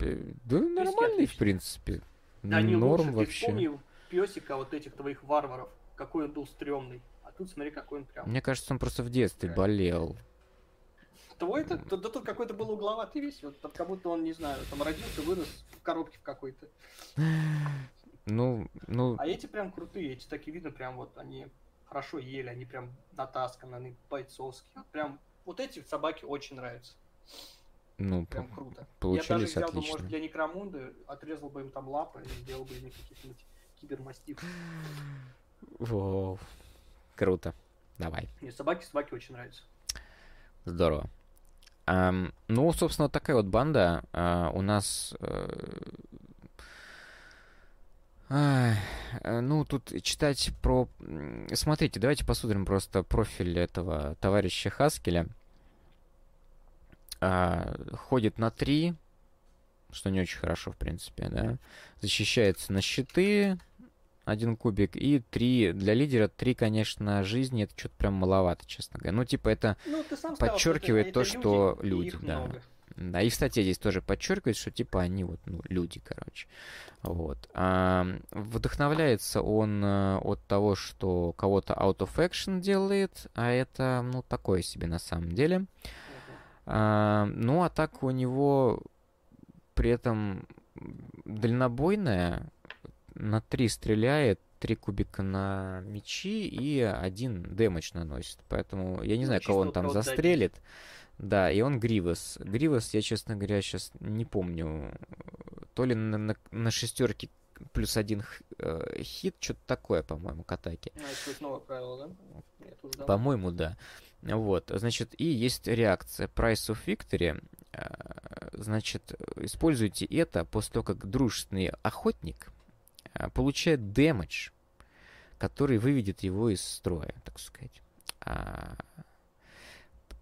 Э, Да нормальный, в принципе. Да Норм вообще. вспомни песика вот этих твоих варваров. Какой он был стрёмный. А тут смотри, какой он прям. Мне кажется, он просто в детстве болел. Твой это, да, да тут какой-то был угловатый весь, вот там как будто он, не знаю, там родился, вырос в коробке в какой-то. Ну, ну, А эти прям крутые, эти такие видно, прям вот они хорошо ели, они прям натасканы, они бойцовские. Прям вот эти собаки очень нравятся, ну, прям круто. Я даже получились взял бы, отлично. может, для некромунды, отрезал бы им там лапы и сделал бы из них каких-нибудь кибермастифов. Вау. Круто. Давай. Мне собаки, собаки очень нравятся. Здорово. Ам, ну, собственно, вот такая вот банда. А, у нас... ай, э, ну, тут читать про... Смотрите, давайте посмотрим просто профиль этого товарища Хаскеля. А, ходит на 3, что не очень хорошо, в принципе, да. Защищается на щиты, один кубик, и 3 для лидера 3, конечно, жизни, это что-то прям маловато, честно говоря. Ну, типа, это Ну, сказал, Подчеркивает это- то, это что люди, их да. много. Да, и в статье здесь тоже подчеркивает, что типа они вот, ну, люди, короче. Вот. А, вдохновляется он э, от того, что кого-то out of action делает, а это, ну, такое себе на самом деле. А, ну, атака у него при этом дальнобойная, на 3 стреляет, 3 кубика на мечи и один дэмэдж наносит. Поэтому я не Ну, знаю, чисто кого он там кого-то добить. застрелит. Да, и он Гривас. Гривас, я, честно говоря, сейчас не помню. То ли на, на, на шестерке плюс один э, хит, что-то такое, по-моему, к атаке. Ну, правило, да? По-моему, да. Вот, значит, и есть реакция Price of Victory. Э, Значит, используйте это после того, как дружественный охотник получает дэмэдж, который выведет его из строя, так сказать. А,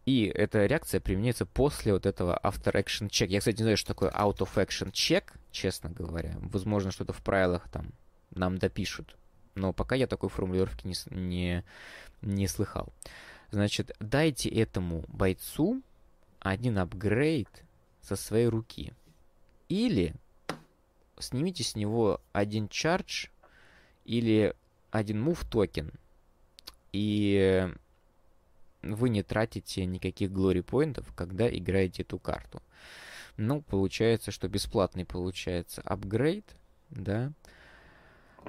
И эта реакция применяется после вот этого after action check. Я, кстати, не знаю, что такое out of action check, честно говоря. Возможно, что-то в правилах там нам допишут. Но пока я такой формулировки не, не, не слыхал. Значит, дайте этому бойцу один апгрейд со своей руки. Или снимите с него один чардж или один мув токен. И вы не тратите никаких glory поинтов, когда играете эту карту. Ну, получается, что бесплатный получается апгрейд, да.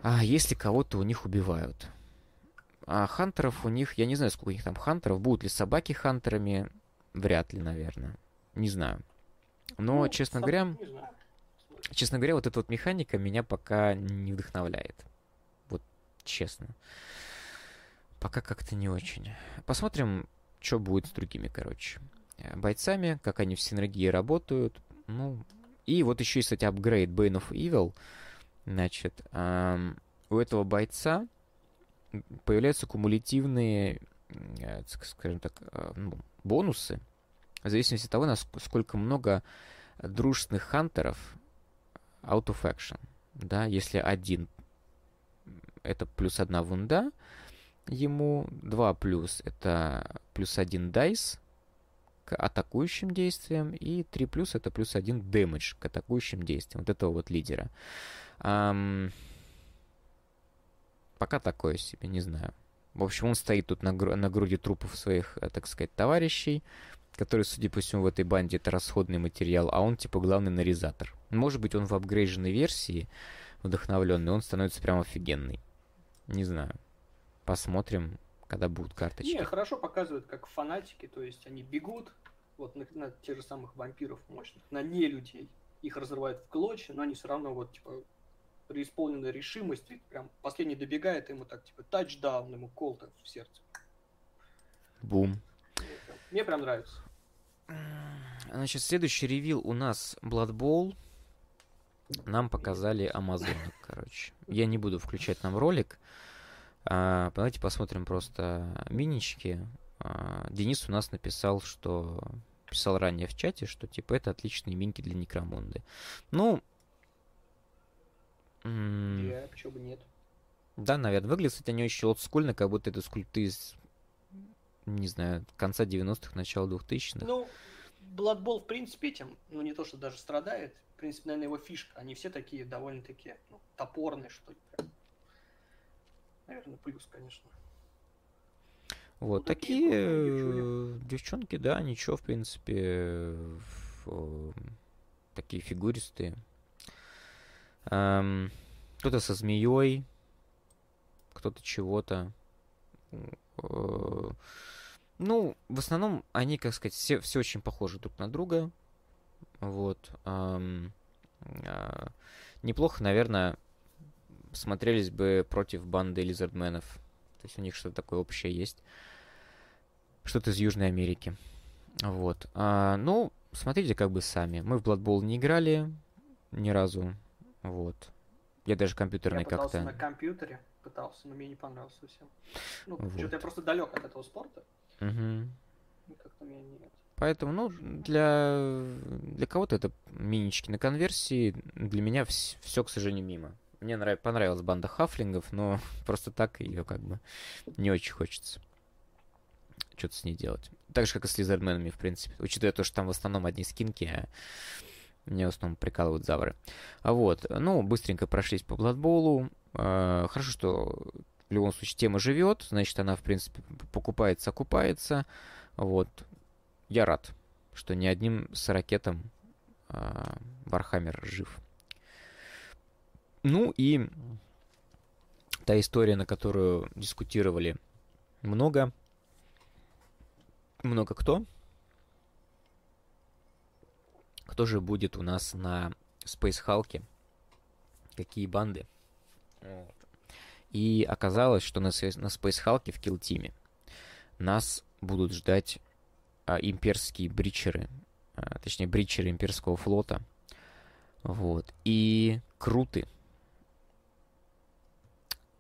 А если кого-то у них убивают. А хантеров у них, я не знаю, сколько у них там хантеров. Будут ли собаки хантерами? Вряд ли, наверное. Не знаю. Но, Ну, честно говоря, не знаю. Честно говоря, вот эта вот механика меня пока не вдохновляет. Вот честно. Пока как-то не очень. Посмотрим, что будет с другими, короче. э, Бойцами, как они в синергии работают. Ну, и вот еще кстати, апгрейд Bane of Evil. Значит, ам, у этого бойца появляются кумулятивные, э, ск- скажем так, э, ну, бонусы, в зависимости от того, насколько много дружественных хантеров out of action. Да, если один это плюс одна вунда ему, два плюс это плюс один дайс к атакующим действиям, и 3 плюс это плюс один дэмэдж к атакующим действиям. Вот этого вот лидера. Ам, Пока такое себе, не знаю. В общем, он стоит тут на, гру- на груди трупов своих, э, так сказать, товарищей, которые, судя по всему, в этой банде это расходный материал, а он, типа, главный нарезатор. Может быть, он в апгрейженной версии, вдохновленный, он становится прям офигенный. Не знаю. Посмотрим, когда будут карточки. Не, хорошо показывают, как фанатики, то есть они бегут вот на, на тех же самых вампиров мощных, на не людей. Их разрывают в клочья, но они все равно вот типа преисполнены решимости, прям последний добегает ему так типа тачдаун, ему кол так в сердце. Бум. Мне прям, нравится. Значит, следующий ревил у нас Blood Bowl. Нам показали Амазонок, короче. Я не буду включать нам ролик. А, давайте посмотрим просто минички. А, Денис у нас написал, что писал ранее в чате, что типа это отличные минки для Некромунды. Ну, Я, почему бы нет. да, наверное. Выглядят, кстати, они очень олдскульно, как будто это скульпты из, не знаю, конца 90-х, начала 2000-х. Ну, Blood Bowl, в принципе, этим, ну не то, что даже страдает, в принципе, наверное, его фишка. Они все такие довольно-таки ну, топорные, что ли. Наверное, плюс, конечно. Вот Ну, такие такие э, девчонки, да, ничего, в принципе, в, такие фигуристые. Ам, кто-то со змеей, кто-то чего-то. Э, Ну, в основном они, как сказать, все, все очень похожи друг на друга. Вот. а, неплохо, наверное, смотрелись бы против банды лизардменов. То есть у них что-то такое общее есть. Что-то из Южной Америки. Вот. А, ну, смотрите как бы сами. Мы в Blood Bowl не играли ни разу. Вот. Я даже компьютерный как-то... на компьютере, пытался, но мне не понравилось совсем. Ну, Вот. что-то я просто далек от этого спорта. И Как-то мне нет. Поэтому, ну, для, для кого-то это минички на конверсии. Для меня все, к сожалению, мимо. Мне нрав... понравилась банда хафлингов, но просто так ее как бы не очень хочется что-то с ней делать. Так же, как и с лизардменами, в принципе. Учитывая то, что там в основном одни скинки, а меня в основном прикалывают завры. А вот, ну, быстренько прошлись по Blood Bowl у. А, Хорошо, что в любом случае тема живет, значит, она, в принципе, покупается, окупается. Вот. Я рад, что не одним сорокетом Warhammer жив. Ну и та история, на которую дискутировали много. Много кто? Кто же будет у нас на Space Hulk? Какие банды? Вот. И оказалось, что на, на Space Hulk в Kill Team нас будут ждать а, имперские бричеры, а, точнее бричеры имперского флота. Вот. И круты.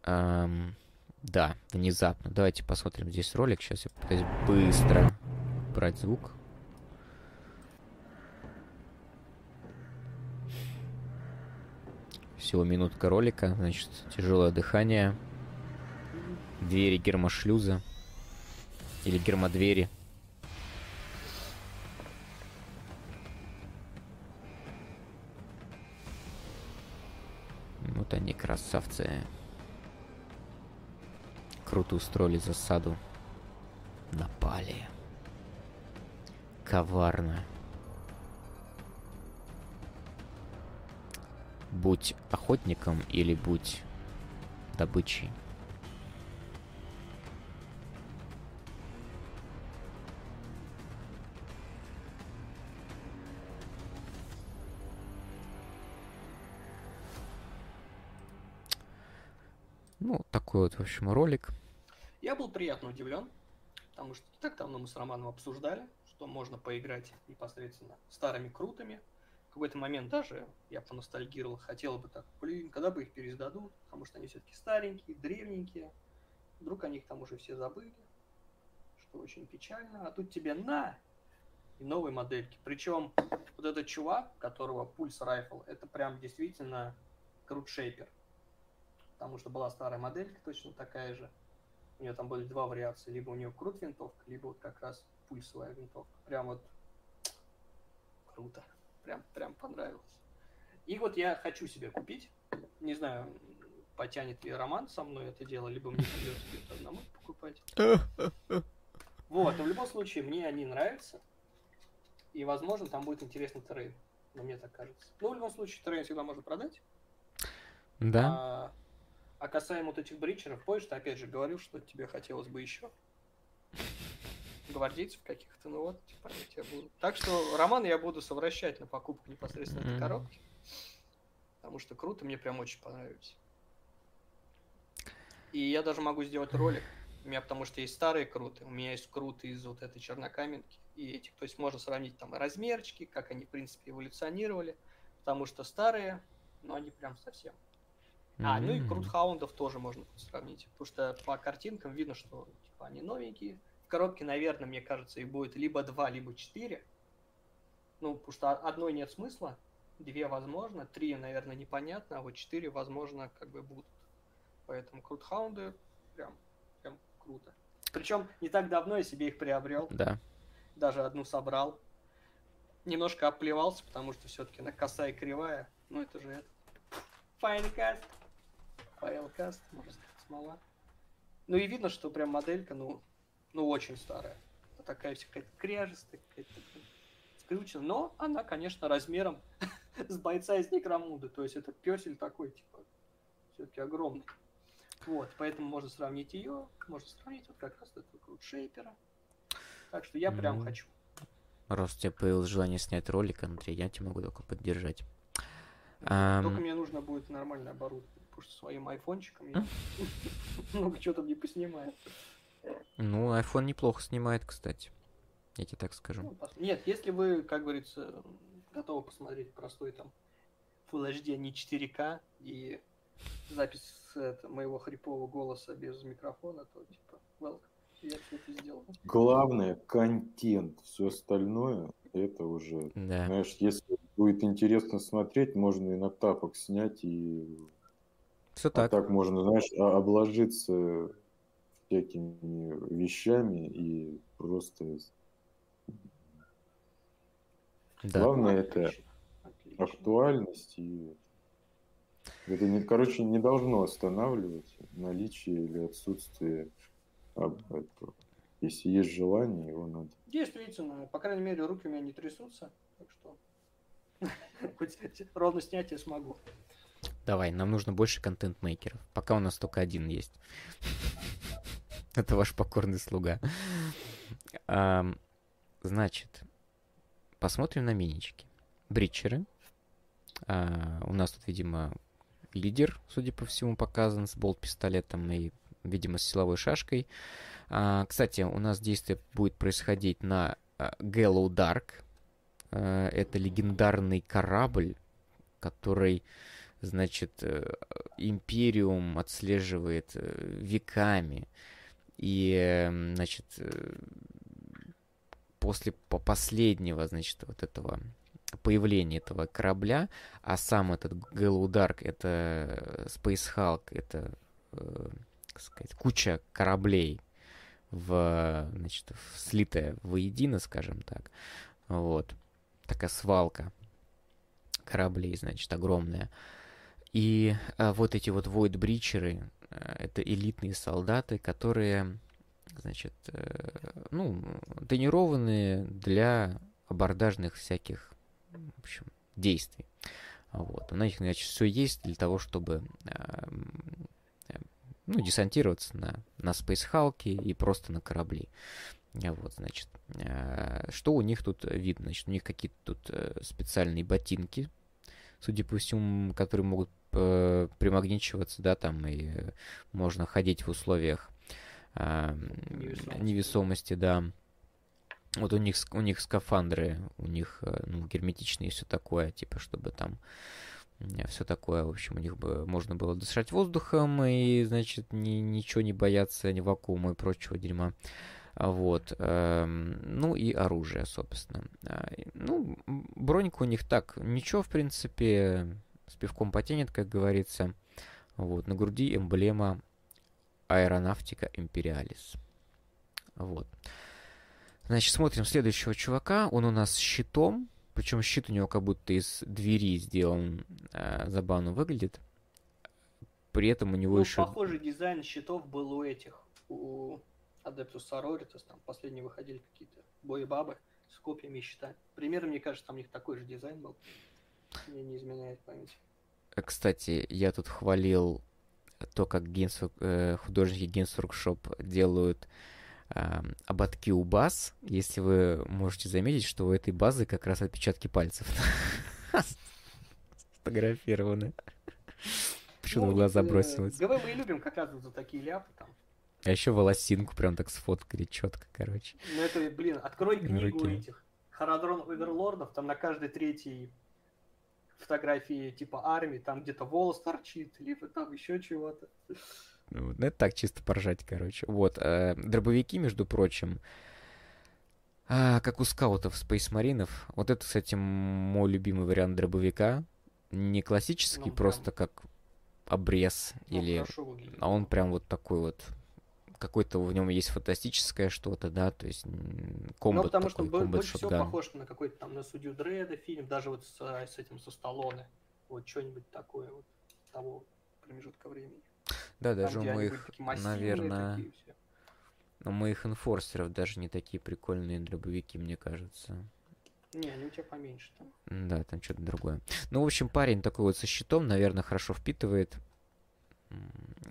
Ам, да, внезапно. Давайте посмотрим здесь ролик. Сейчас я пытаюсь быстро брать звук. Всего минутка ролика. Значит, тяжелое дыхание. Двери гермошлюза. Или гермодвери. Вот они, красавцы. Круто устроили засаду. Напали. Коварно. Будь охотником или будь добычей. Ну, такой вот, в общем, ролик. Я был приятно удивлен, потому что так давно мы с Романом обсуждали, что можно поиграть непосредственно старыми крутами. Какой-то момент даже я поностальгировал, хотел бы так, блин, когда бы их переиздадут, потому что они все-таки старенькие, древненькие. Вдруг они их там уже все забыли, что очень печально. А тут тебе на и новые модельки. Причем вот этот чувак, которого пульс райфл, это прям действительно крутшейпер. Потому что была старая моделька точно такая же. У нее там были два вариации. Либо у нее крут винтовка, либо вот как раз пульсовая винтовка. Прям вот круто. Прям, прям понравилось. И вот я хочу себе купить. Не знаю, потянет ли Роман со мной это дело, либо мне придется где-то одному покупать. Вот, но в любом случае, мне они нравятся. И, возможно, там будет интересный трейд. Но мне так кажется. Ну, в любом случае, трейд всегда можно продать. Да. А, а касаемо вот этих бричеров, помнишь, ты опять же говорил, что тебе хотелось бы еще гвардейцев каких-то, ну вот, типа, они тебе будут. Так что Роман я буду совращать на покупку непосредственно этой коробки. Потому что круто, мне прям очень понравилось. И я даже могу сделать ролик. У меня потому что есть старые круты, у меня есть круты из вот этой чернокаменки. И этих, то есть можно сравнить там размерчики, как они, в принципе, эволюционировали. Потому что старые, но они прям совсем. А, ну и М. крутхаундов тоже можно сравнить. Потому что по картинкам видно, что типа, они новенькие. Коробке, наверное, мне кажется, их будет либо два, либо четыре. Ну, потому что одной нет смысла. Две возможно, три, наверное, непонятно, а вот четыре, возможно, как бы будут. Поэтому крутхаунды прям, прям круто. Причем не так давно я себе их приобрел, Да. даже одну собрал. немножко оплевался, потому что все-таки она косая и кривая. Ну, это же это. Файлкаст. Файлкаст, можно сказать, смола. Ну и видно, что прям моделька, ну, ну очень старая. Такая вся какая-то кряжестая, какая-то скрючена. Но она, конечно, размером с бойца из Некромуда. То есть это песель такой, типа, все-таки огромный. Вот, поэтому можно сравнить ее, можно сравнить вот как раз этого крутшейпера. Так что я прям Ну, хочу. Раз у тебя появилось желание снять ролик, Андрей, я тебя могу только поддержать. Только Ам, мне нужно будет нормальное оборудование, потому что своим айфончиком я много чего там не поснимаю. Ну, iPhone неплохо снимает, кстати. Я тебе так скажу. Ну, Нет, если вы, как говорится, готовы посмотреть простой там Full HD, а не 4К и запись с, это, моего хрипового голоса без микрофона, то типа, welcome. Я все это сделал. Главное контент, все остальное это уже, Да. знаешь, если будет интересно смотреть, можно и на тапок снять и Все а так. так можно, знаешь, а- обложиться всякими вещами и просто Да. главное это Отлично, актуальность и это не, короче, не должно останавливать наличие или отсутствие об- этого. Если есть желание, его надо. Действительно, по крайней мере, руки у меня не трясутся, так что хоть ровно снять я смогу. Давай, нам нужно больше контент-мейкеров. Пока у нас только один есть. Это ваш покорный слуга. Значит, посмотрим на минички. Бритчеры. А, У нас тут, видимо, лидер, судя по всему, показан с болт-пистолетом и, видимо, с силовой шашкой. А, Кстати, у нас действие будет происходить на а, Gallow Dark. Это легендарный корабль, который значит, э, Империум отслеживает э, веками. И, э, значит, э, после по- последнего, значит, вот этого появления этого корабля, а сам этот Gallow Dark, это Space Hulk, это, э, как сказать, куча кораблей, в, значит, в- слитая воедино, скажем так. Вот. Такая свалка кораблей, значит, огромная. И а, вот эти вот Void Бричеры, это элитные солдаты, которые, значит, э, ну, тренированные для абордажных всяких, в общем, действий. Вот. У них, значит, все есть для того, чтобы а, м, э, ну, десантироваться на, на Hulk и просто на корабли. Вот, значит, э, что у них тут видно? Значит, у них какие-то тут э, специальные ботинки, судя по всему, которые могут э, примагничиваться, да, там, и э, можно ходить в условиях а, Невесомости. невесомости, да. Вот у них, у них скафандры, у них, э, ну, герметичные и все такое, типа, чтобы там все такое, в общем, у них бы можно было дышать воздухом и, значит, ни, ничего не бояться, ни вакуума и прочего дерьма. А Вот. эм, Ну и оружие, собственно. А, Ну, бронька у них так, ничего, в принципе, с пивком потянет, как говорится. Вот. На груди эмблема Аэронавтика Империалис. Вот. Значит, смотрим следующего чувака. Он у нас с щитом. Причем щит у него как будто из двери сделан. э, забавно выглядит. При этом у него Ну, еще... похожий дизайн щитов был у этих, у Adeptus Sororitas, там последние выходили какие-то бои-бабы с копьями и щитами. Примерно, мне кажется, там у них такой же дизайн был. Мне не изменяет память. Э, Кстати, я тут хвалил то, как Work- э, художники Games Workshop делают а, ободки у баз. Если вы можете заметить, что у этой базы как раз отпечатки пальцев сфотографированы. Почему в глаза э, бросилось? ГВ мы и любим как раз за такие ляпы там. А еще волосинку прям так сфоткали четко, короче. Ну это, блин, открой книгу этих Харадрон Оверлордов, там на каждой третьей фотографии типа армии, там где-то волос торчит, либо там еще чего-то. Ну, вот, ну, это так, чисто поржать, короче. Вот, э, дробовики, между прочим, а, как у скаутов Space Маринов. Вот это, кстати, мой любимый вариант дробовика. Не классический, Ну, просто как обрез Ну, или... А он прям вот такой вот какой-то в нем есть фантастическое что-то, да, то есть м, Ну, комбат потому что такой, комбат больше всего шотган. похож на какой-то там на судью Дреда фильм, даже вот с, а, с этим со Сталлоне. Вот что-нибудь такое вот того промежутка времени. Да, Там, даже у моих, наверное, такие все. у моих инфорсеров даже не такие прикольные дробовики, мне кажется. Не, они у тебя поменьше там. Да, там что-то другое. Ну, в общем, парень такой вот со щитом, наверное, хорошо впитывает.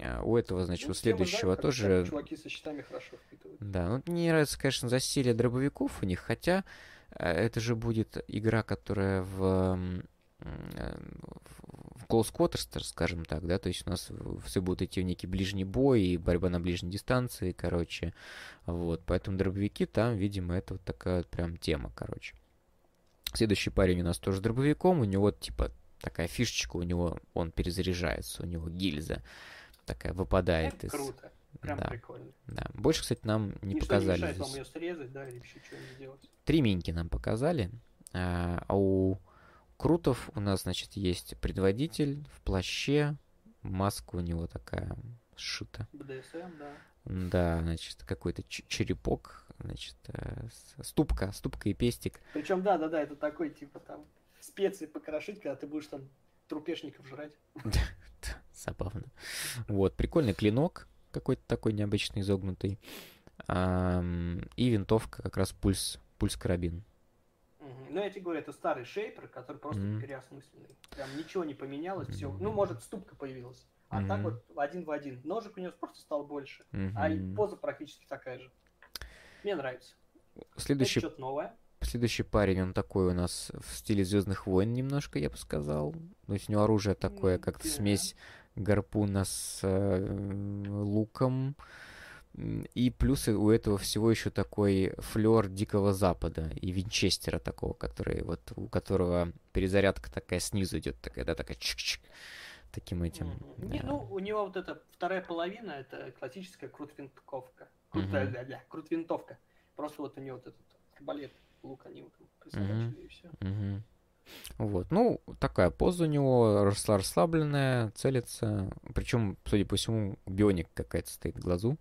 А У этого, значит, Ну, у следующего как- тоже... чуваки со щитами хорошо впитывают. Да, ну мне не нравится, конечно, засилие дробовиков у них, хотя э, это же будет игра, которая в, м, э, в Close Quarters, скажем так, да, то есть у нас все будут идти в некий ближний бой и борьба на ближней дистанции, короче, вот, поэтому дробовики там, видимо, это вот такая вот прям тема, короче. Следующий парень у нас тоже дробовиком, у него типа такая фишечка, у него он перезаряжается, у него гильза такая выпадает Это из... круто. Прям да. прикольно. Да. Больше, кстати, нам не Ничто показали не мешает здесь. вам ее срезать, да, или еще что-нибудь сделать. Три миньки нам показали. А а у Крутов у нас, значит, есть предводитель в плаще. Маска у него такая сшита. БДСМ, да. Да, значит, какой-то черепок, значит, э, ступка, ступка и пестик. Причем, да, да, да, это такой, типа, там, специи покрошить, когда ты будешь там трупешников жрать. Забавно. Вот, прикольный клинок какой-то такой необычный, изогнутый. И винтовка как раз пульс, пульс-карабин. Мгм. Ну, я тебе говорю, это старый шейпер, который просто Мгм. переосмысленный. Прям ничего не поменялось, все. Мгм. Ну, может, ступка появилась. А так Мгм. вот один в один. Ножик у него просто стал больше. А и Мгм. поза практически такая же. Мне нравится. Следующий Это что-то новое. Следующий парень, он такой у нас в стиле Звездных войн немножко, я бы сказал. То есть у него оружие такое, М, как да. смесь гарпуна с э, луком. И плюс у этого всего еще такой флер Дикого Запада и Винчестера такого, который вот у которого перезарядка такая снизу идет, такая, да, такая чик-чик. Таким этим. Не, да. ну, у него вот эта вторая половина, это классическая крутвинтовка. Крутая, Мгм. да, да, крутвинтовка. Просто вот у него вот этот арбалет, лук они вот присобачили и все. Мгм. Вот, ну, такая поза у него, расслабленная, целится. Причем, судя по всему, бионик какая-то стоит в глазу.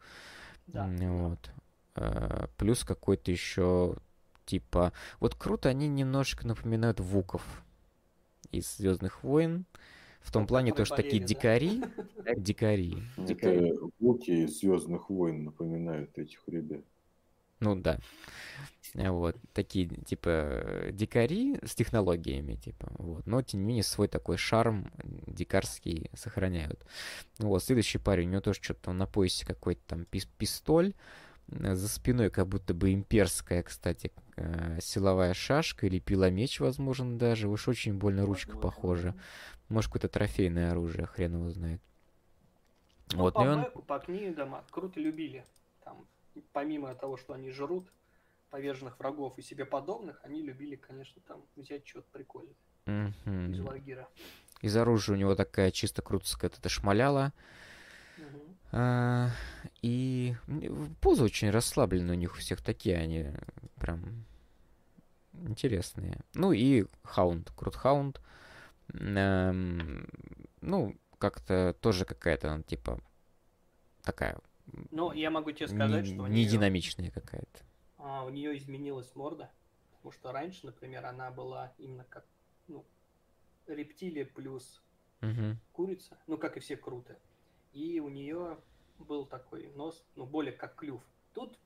Да. Вот. Э, Плюс какой-то еще типа... Вот круто, они немножко напоминают Вуков из Звездных войн. В том Ну, плане, то, что такие да. дикари. Дикари. Это луки Звездных войн напоминают этих ребят. Ну да. Э, Вот, такие, типа, дикари с технологиями, типа, вот. Но, тем не менее, свой такой шарм дикарский сохраняют. Ну Вот, следующий парень, у него тоже что-то там на поясе какой-то там пис- пистоль, э, за спиной как будто бы имперская, кстати, э, силовая шашка или пиломеч, возможно, даже. Уж очень больно ручка похожа. Может, какое-то трофейное оружие, хрен его знает. Ну, Вот, по ну он... по книгам круто любили. Там, помимо того, что они жрут поверженных врагов и себе подобных, они любили, конечно, там взять что-то прикольное из Мгм. лагера. Из оружия у него такая чисто крутская эта шмаляла. Мгм. А, и позы очень расслабленные у них у всех такие, они прям интересные. Ну и Хаунд, Крут Хаунд. Эм, ну, как-то тоже какая-то, ну, типа, такая Но я могу тебе не, сказать, что у не неё- динамичная какая-то. А, у нее изменилась морда. Потому что раньше, например, она была именно как ну, рептилия плюс Мгм. курица, ну как и все круто. И у нее был такой нос, ну более как клюв. Тут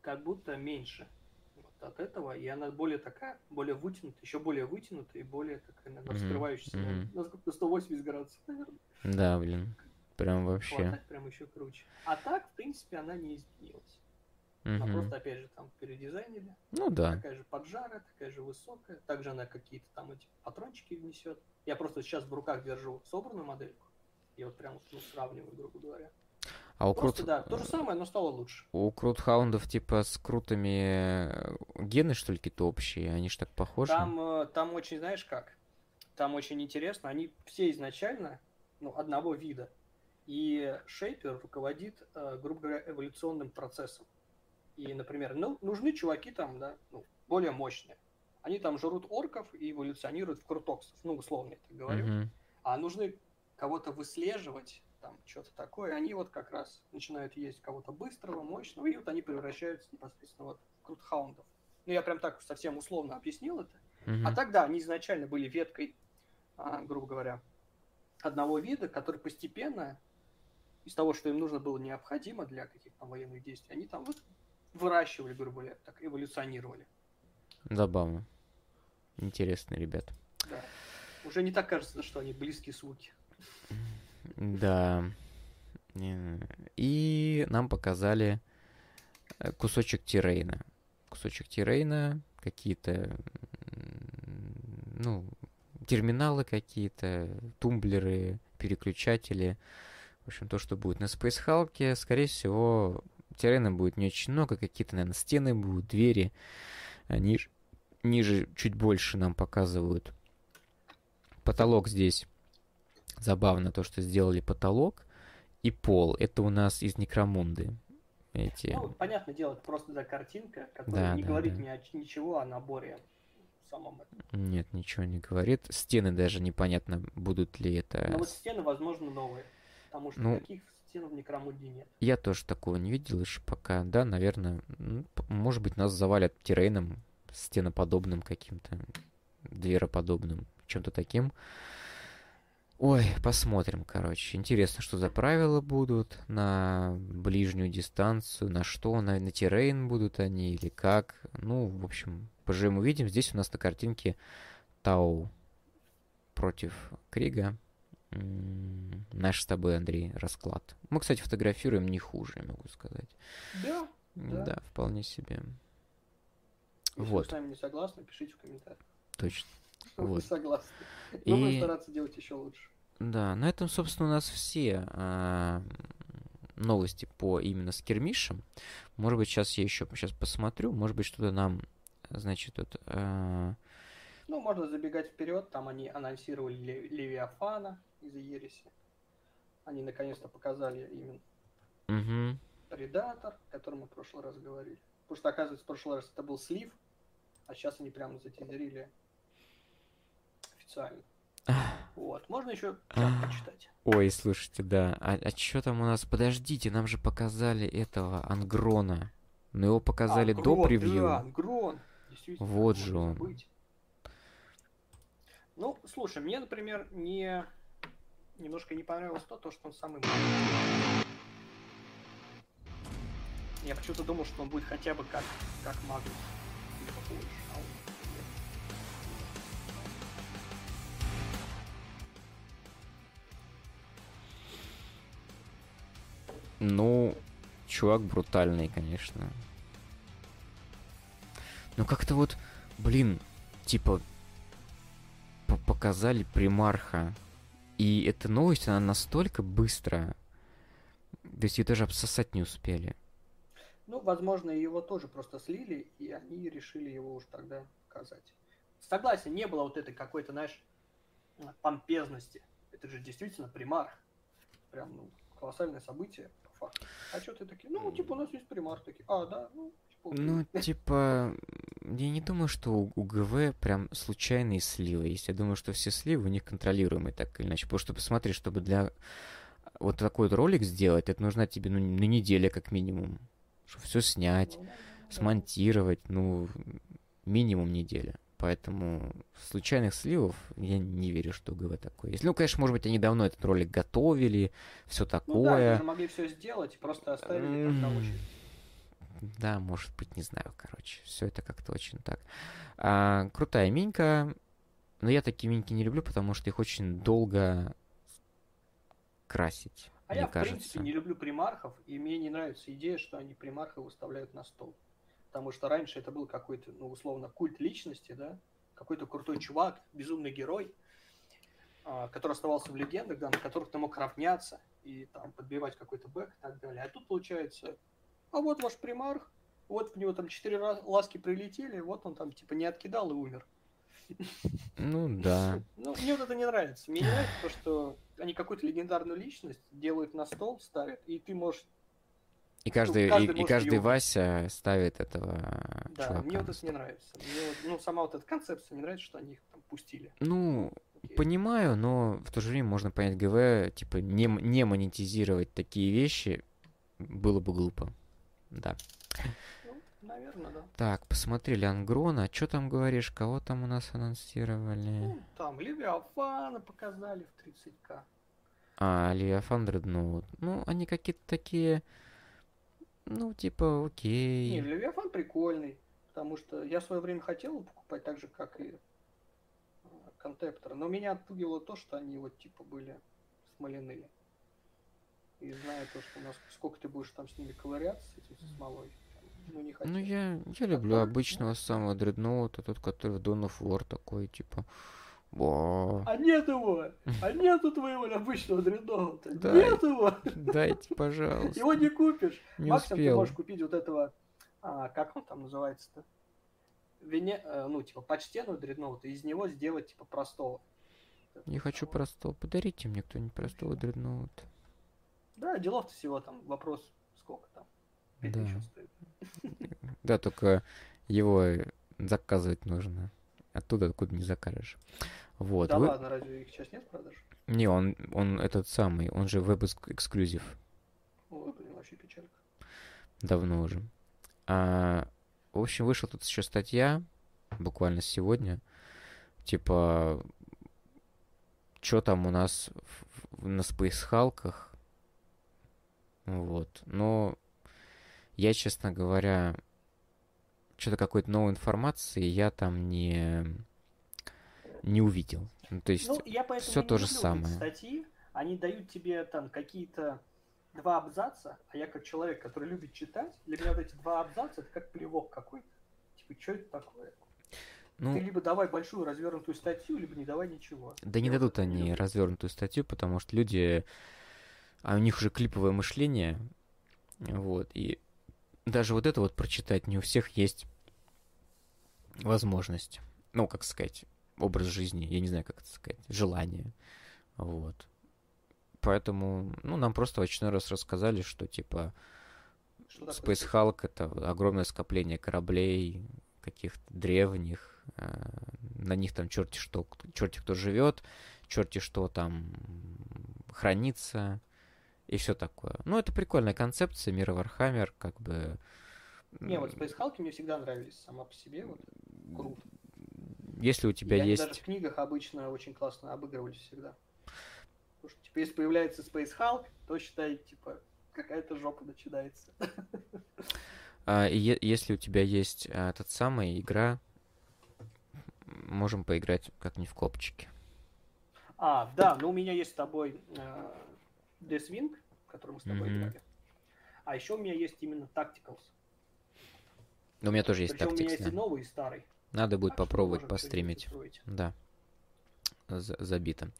как будто меньше вот от этого, и она более такая, более вытянутая, еще более вытянутая и более такая, наверное, раскрывающаяся на- мгм. на, на 180 градусов, наверное. Да, блин. Прям вообще. так прям еще круче. А так, в принципе, она не изменилась. Она Мгм. просто, опять же, там передизайнили. Ну да. Такая же поджара, такая же высокая. Также она какие-то там эти патрончики внесет. Я просто сейчас в руках держу собранную модельку. Я вот прям ну, сравниваю, грубо говоря. А у Просто, Крут... да, то же самое, но стало лучше. У крутхаундов типа с крутыми э, гены, что ли, какие-то общие? Они ж так похожи? Там, э, там очень, знаешь как? Там очень интересно. Они все изначально ну, одного вида. И шейпер руководит, э, грубо говоря, эволюционным процессом. И, например, ну, нужны чуваки там, да, ну, более мощные. Они там жрут орков и эволюционируют в крутоксов. Ну, условно я так говорю. Мгм. А нужны кого-то выслеживать, там что-то такое, они вот как раз начинают есть кого-то быстрого, мощного, и вот они превращаются непосредственно вот в крутхаундов. Ну, я прям так совсем условно объяснил это. Мгм. А тогда они изначально были веткой, а, грубо говоря, одного вида, который постепенно, из того, что им нужно было необходимо для каких-то военных действий, они там вот выращивали, грубо говоря, так эволюционировали. Забавно. Интересно, ребят. Да. Уже не так кажется, что они близкие звуки. Да. И нам показали э, кусочек террейна. Кусочек террейна, какие-то, ну, терминалы какие-то, тумблеры, переключатели. В общем, то, что будет на Space Hulk, скорее всего, террейна будет не очень много, какие-то, наверное, стены будут, двери. А ниж- ниже чуть больше нам показывают. Потолок здесь Забавно то, что сделали потолок и пол. Это у нас из Некромунды. Эти. Ну, понятное дело, это просто да, картинка, которая Да, не да, говорит да. ни о ничего о наборе самом этом. Нет, ничего не говорит. Стены даже непонятно, будут ли это... Но вот стены, возможно, новые. Потому что Ну, таких стен в Некромуде нет. Я тоже такого не видел еще пока. Да, наверное, ну, может быть, нас завалят террейном, стеноподобным каким-то, двероподобным, чем-то таким. Ой, посмотрим, короче. Интересно, что за правила будут на ближнюю дистанцию, на что, на, на террейн будут они или как. Ну, в общем, поживем увидим. Здесь у нас на картинке Тау против Крига. Наш с тобой, Андрей, расклад. Мы, кстати, фотографируем не хуже, я могу сказать. Да. Да, Да. вполне себе. Если вы Вот. с нами не согласны, пишите в комментариях. Точно. что вы Вот. согласны. Мы будем И- стараться делать еще лучше. Да, на этом, собственно, у нас все а, новости по именно скирмишам. Может быть, сейчас я еще сейчас посмотрю, может быть, что-то нам, значит, тут... а, Ну, можно забегать вперед. Там они анонсировали Ле- Левиафана из Ереси. Они наконец-то показали именно мгм. Предатор, о котором мы в прошлый раз говорили. Потому что, оказывается, в прошлый раз это был слив, а сейчас они прямо затизерили официально. Вот. Можно еще почитать. Ой, слушайте, да. А, что там у нас? Подождите, нам же показали этого Ангрона. Но его показали А, до превью. Да, Грон. Действительно, Вот же он. забыть. Ну, слушай, мне, например, не немножко не понравилось то, то, что он самый маленький. Я почему-то думал, что он будет хотя бы как, как Магнус. Ну, чувак брутальный, конечно. Ну как-то вот, блин, типа по- показали примарха. И эта новость, она настолько быстрая. То есть ее даже обсосать не успели. Ну, возможно, его тоже просто слили, и они решили его уж тогда показать. Согласен, не было вот этой какой-то, знаешь, помпезности. Это же действительно примар. Прям, ну, колоссальное событие, по факту. А что ты такие? Ну, типа, у нас есть примар. Такие, а, да, ну, Ну, типа, я не думаю, что у, ГВ прям случайные сливы есть. Я думаю, что все сливы у них контролируемые так или иначе. Потому что, посмотри, чтобы для вот такой вот ролик сделать, это нужна тебе, ну, на неделя как минимум. Чтобы все снять, ну, смонтировать, ну, минимум неделя. Поэтому случайных сливов я не верю, что у ГВ такое есть. Ну, конечно, может быть, они давно этот ролик готовили, все Ну да, они такое. же могли все сделать и просто оставили как на М, очередь. Да, может быть, не знаю, короче. Все это как-то очень так. А, крутая минька. Но я такие миньки не люблю, потому что их очень долго красить. А мне я, в кажется. принципе, не люблю примархов, и мне не нравится идея, что они примарха выставляют на стол. Потому что раньше это был какой-то, ну, условно, культ личности, да? Какой-то крутой чувак, безумный герой, а, который оставался в легендах, да, на которых ты мог равняться и там подбивать какой-то бэк и так далее. А тут получается, а вот ваш примарх, вот в него там четыре ласки прилетели, вот он там типа не откидал и умер. Ну да. Ну, мне вот это не нравится. Мне не нравится то, что они какую-то легендарную личность делают на стол, ставят, и ты можешь... И каждый, каждый и, и каждый Вася ставит этого Да, чувака. мне вот это не нравится. Мне вот, ну, сама вот эта концепция не нравится, что они их там пустили. Ну, окей. Понимаю, но в то же время можно понять ГВ, типа, не, не монетизировать такие вещи было бы глупо. Да. Ну, наверное, да. Так, посмотрели Ангрона. Что там говоришь? Кого там у нас анонсировали? Ну, там Левиафана показали в 30к. А, Левиафан Дредноут. Ну, они какие-то такие... Ну, типа, окей. Не, Левиафан прикольный, потому что я в свое время хотел покупать так же, как и э, Контептор, но меня отпугивало то, что они вот типа были смоляные. И зная то, что нас сколько ты будешь там с ними ковыряться, с этим со смолой, ну не. Ну, я, я люблю Такой, обычного самого Дредноута, тот, который в Dawn of War такой, типа... Во, А нет его! А нету твоего обычного дредноута! Да. Нет его! дайте, пожалуйста. Его не купишь! Не Максимум ты успел. можешь купить вот этого, а, как он там называется-то? Вене... э, Ну, типа, почтенного дредноута, из него сделать, типа, простого. Не хочу простого. Подарите мне кто-нибудь простого Дредноута. Да, делов-то всего там, вопрос, сколько там? Пять Да. тысяч он стоит. Да, только его заказывать нужно. Оттуда, откуда не закажешь. Вот. да вы- ладно, разве их сейчас нет в продаже? Не, он, он этот самый, он же веб-эксклюзив. Ой, блин, вообще печалька. Давно уже. А, в общем, вышла тут еще статья, буквально сегодня. Типа, что там у нас в- в- на спейсхалках. Вот. Но я, честно говоря, что-то какой-то новой информации я там не, не увидел. Ну, то есть, Ну, я не то же самое. статьи, они дают тебе там какие-то два абзаца, а я как человек, который любит читать, для меня вот эти два абзаца это как плевок какой-то. Типа, что это такое? ну, Ты либо давай большую развернутую статью, либо не давай ничего. Да не дадут они развернутую статью, потому что люди, а у них уже клиповое мышление, вот, и даже вот это вот прочитать не у всех есть возможность, ну, как сказать, образ жизни, я не знаю, как это сказать, желание, вот. Поэтому, ну, нам просто в очередной раз рассказали, что, типа, Что Space Hulk — это огромное скопление кораблей, каких-то древних, э, на них там черти что, черти кто живет, черти что там хранится и все такое. Ну, это прикольная концепция мира Warhammer, как бы... Не, вот Space Hulk мне всегда нравились сама по себе. Вот, круто. Если у тебя И они есть... даже в книгах обычно очень классно обыгрывались всегда. Потому что, типа, если появляется Space Hulk, то считай, типа, какая-то жопа начинается. а, и если у тебя есть а, тот самый игра, можем поиграть как не в копчике. А, да, но у меня есть с тобой э, Deathwing, который мы с тобой Мгм. играли. А еще у меня есть именно Tacticals. Но у меня тоже есть Причем у меня тактикс, есть да. и новый, и старый. Надо будет Так попробовать постримить. Да. За- забито.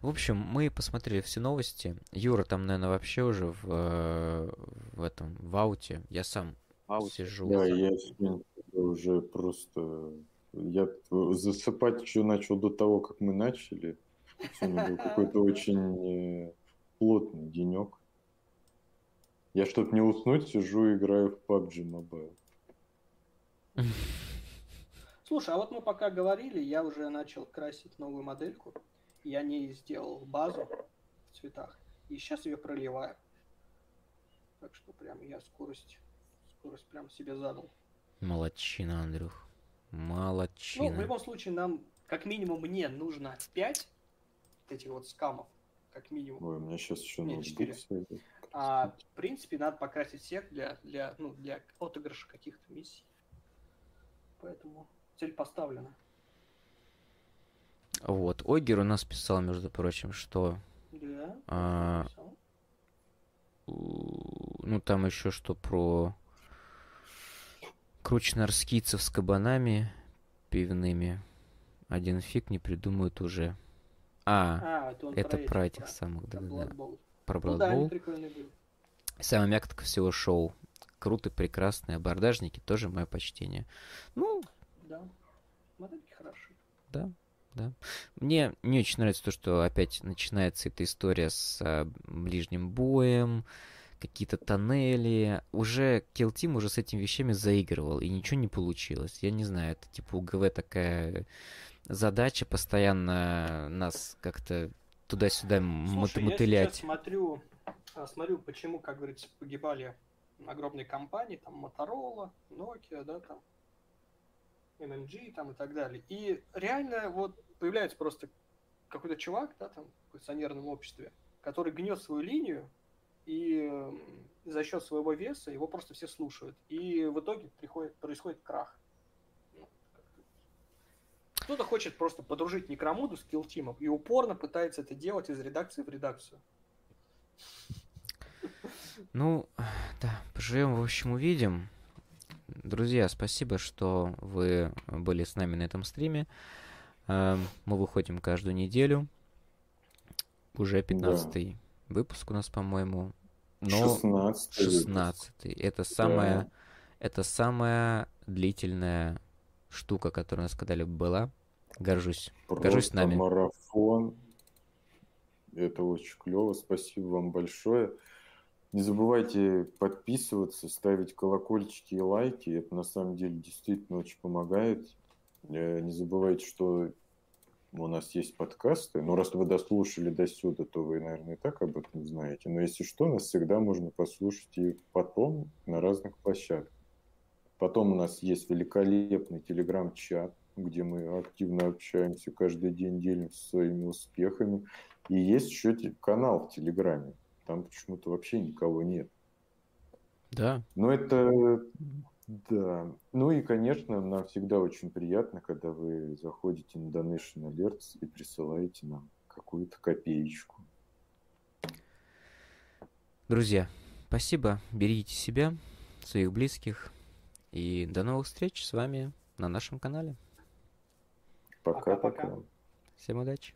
В общем, мы посмотрели все новости. Юра там, наверное, вообще уже в, э, в этом, в ауте. Я сам сижу. Да, я уже просто... Я засыпать еще начал до того, как мы начали. Сегодня был какой-то очень э, плотный денек. Я, чтобы не уснуть, сижу и играю в PUBG Mobile. Слушай, а вот мы пока говорили, я уже начал красить новую модельку. Я не сделал базу в цветах. И сейчас ее проливаю. Так что прям я скорость, скорость прям себе задал. Молодчина, Андрюх. Ну, Молодчина. в любом случае, нам, как минимум, мне нужно 5 этих вот скамов. Как минимум. Ой, у меня сейчас еще Не, ноутбук четыре. сойдет. А в принципе надо покрасить всех для, для, ну, для отыгрыша каких-то миссий. Поэтому цель поставлена. Вот. Огер у нас писал, между прочим, что... Да. А, Ну, там еще что про... Кручнарскийцев с кабанами пивными. Один фиг не придумают уже. А, А, это это про эти, этих самых, про. Blood Ну да, Bowl. были. Самая мягкотка всего шоу. Круто, прекрасные абордажники, тоже мое почтение. Ну, Да. Модельки хороши. да, да. Мне не очень нравится то, что опять начинается эта история с а, ближним боем, какие-то тоннели. Уже Kill Team уже с этими вещами заигрывал, и ничего не получилось. Я не знаю, это типа у ГВ такая задача постоянно нас как-то туда-сюда Слушай, я мотылять. сейчас смотрю, а, смотрю, почему, как говорится, погибали огромные компании, там Motorola, Nokia, да, там MMG там и так далее. И реально вот появляется просто какой-то чувак, да, там, в акционерном обществе, который гнет свою линию, и за счет своего веса его просто все слушают. И в итоге приходит, происходит крах. Кто-то хочет просто подружить Некромуду с Килтимом и упорно пытается это делать из редакции в редакцию. Ну, да, поживем, в общем, увидим. Друзья, спасибо, что вы были с нами на этом стриме. Эм, Мы выходим каждую неделю. Уже 15 выпуск у нас, по-моему. Но 16 16 Это самая, это самая длительная штука, которая у нас когда-либо была. Горжусь. Горжусь Просто нами. марафон. Это очень клево. Спасибо вам большое. Не забывайте подписываться, ставить колокольчики и лайки. Это на самом деле действительно очень помогает. Э, Не забывайте, что у нас есть подкасты. Но раз вы дослушали до сюда, то вы, наверное, и так об этом знаете. Но если что, нас всегда можно послушать и потом на разных площадках. Потом у нас есть великолепный телеграм-чат, где мы активно общаемся, каждый день делимся своими успехами. И есть еще канал в Телеграме. Там почему-то вообще никого нет. Да. Но это... Да. Ну и, конечно, нам всегда очень приятно, когда вы заходите на Donation Alerts и присылаете нам какую-то копеечку. Друзья, спасибо. Берегите себя, своих близких. И до новых встреч с вами на нашем канале. Пока-пока. Всем удачи.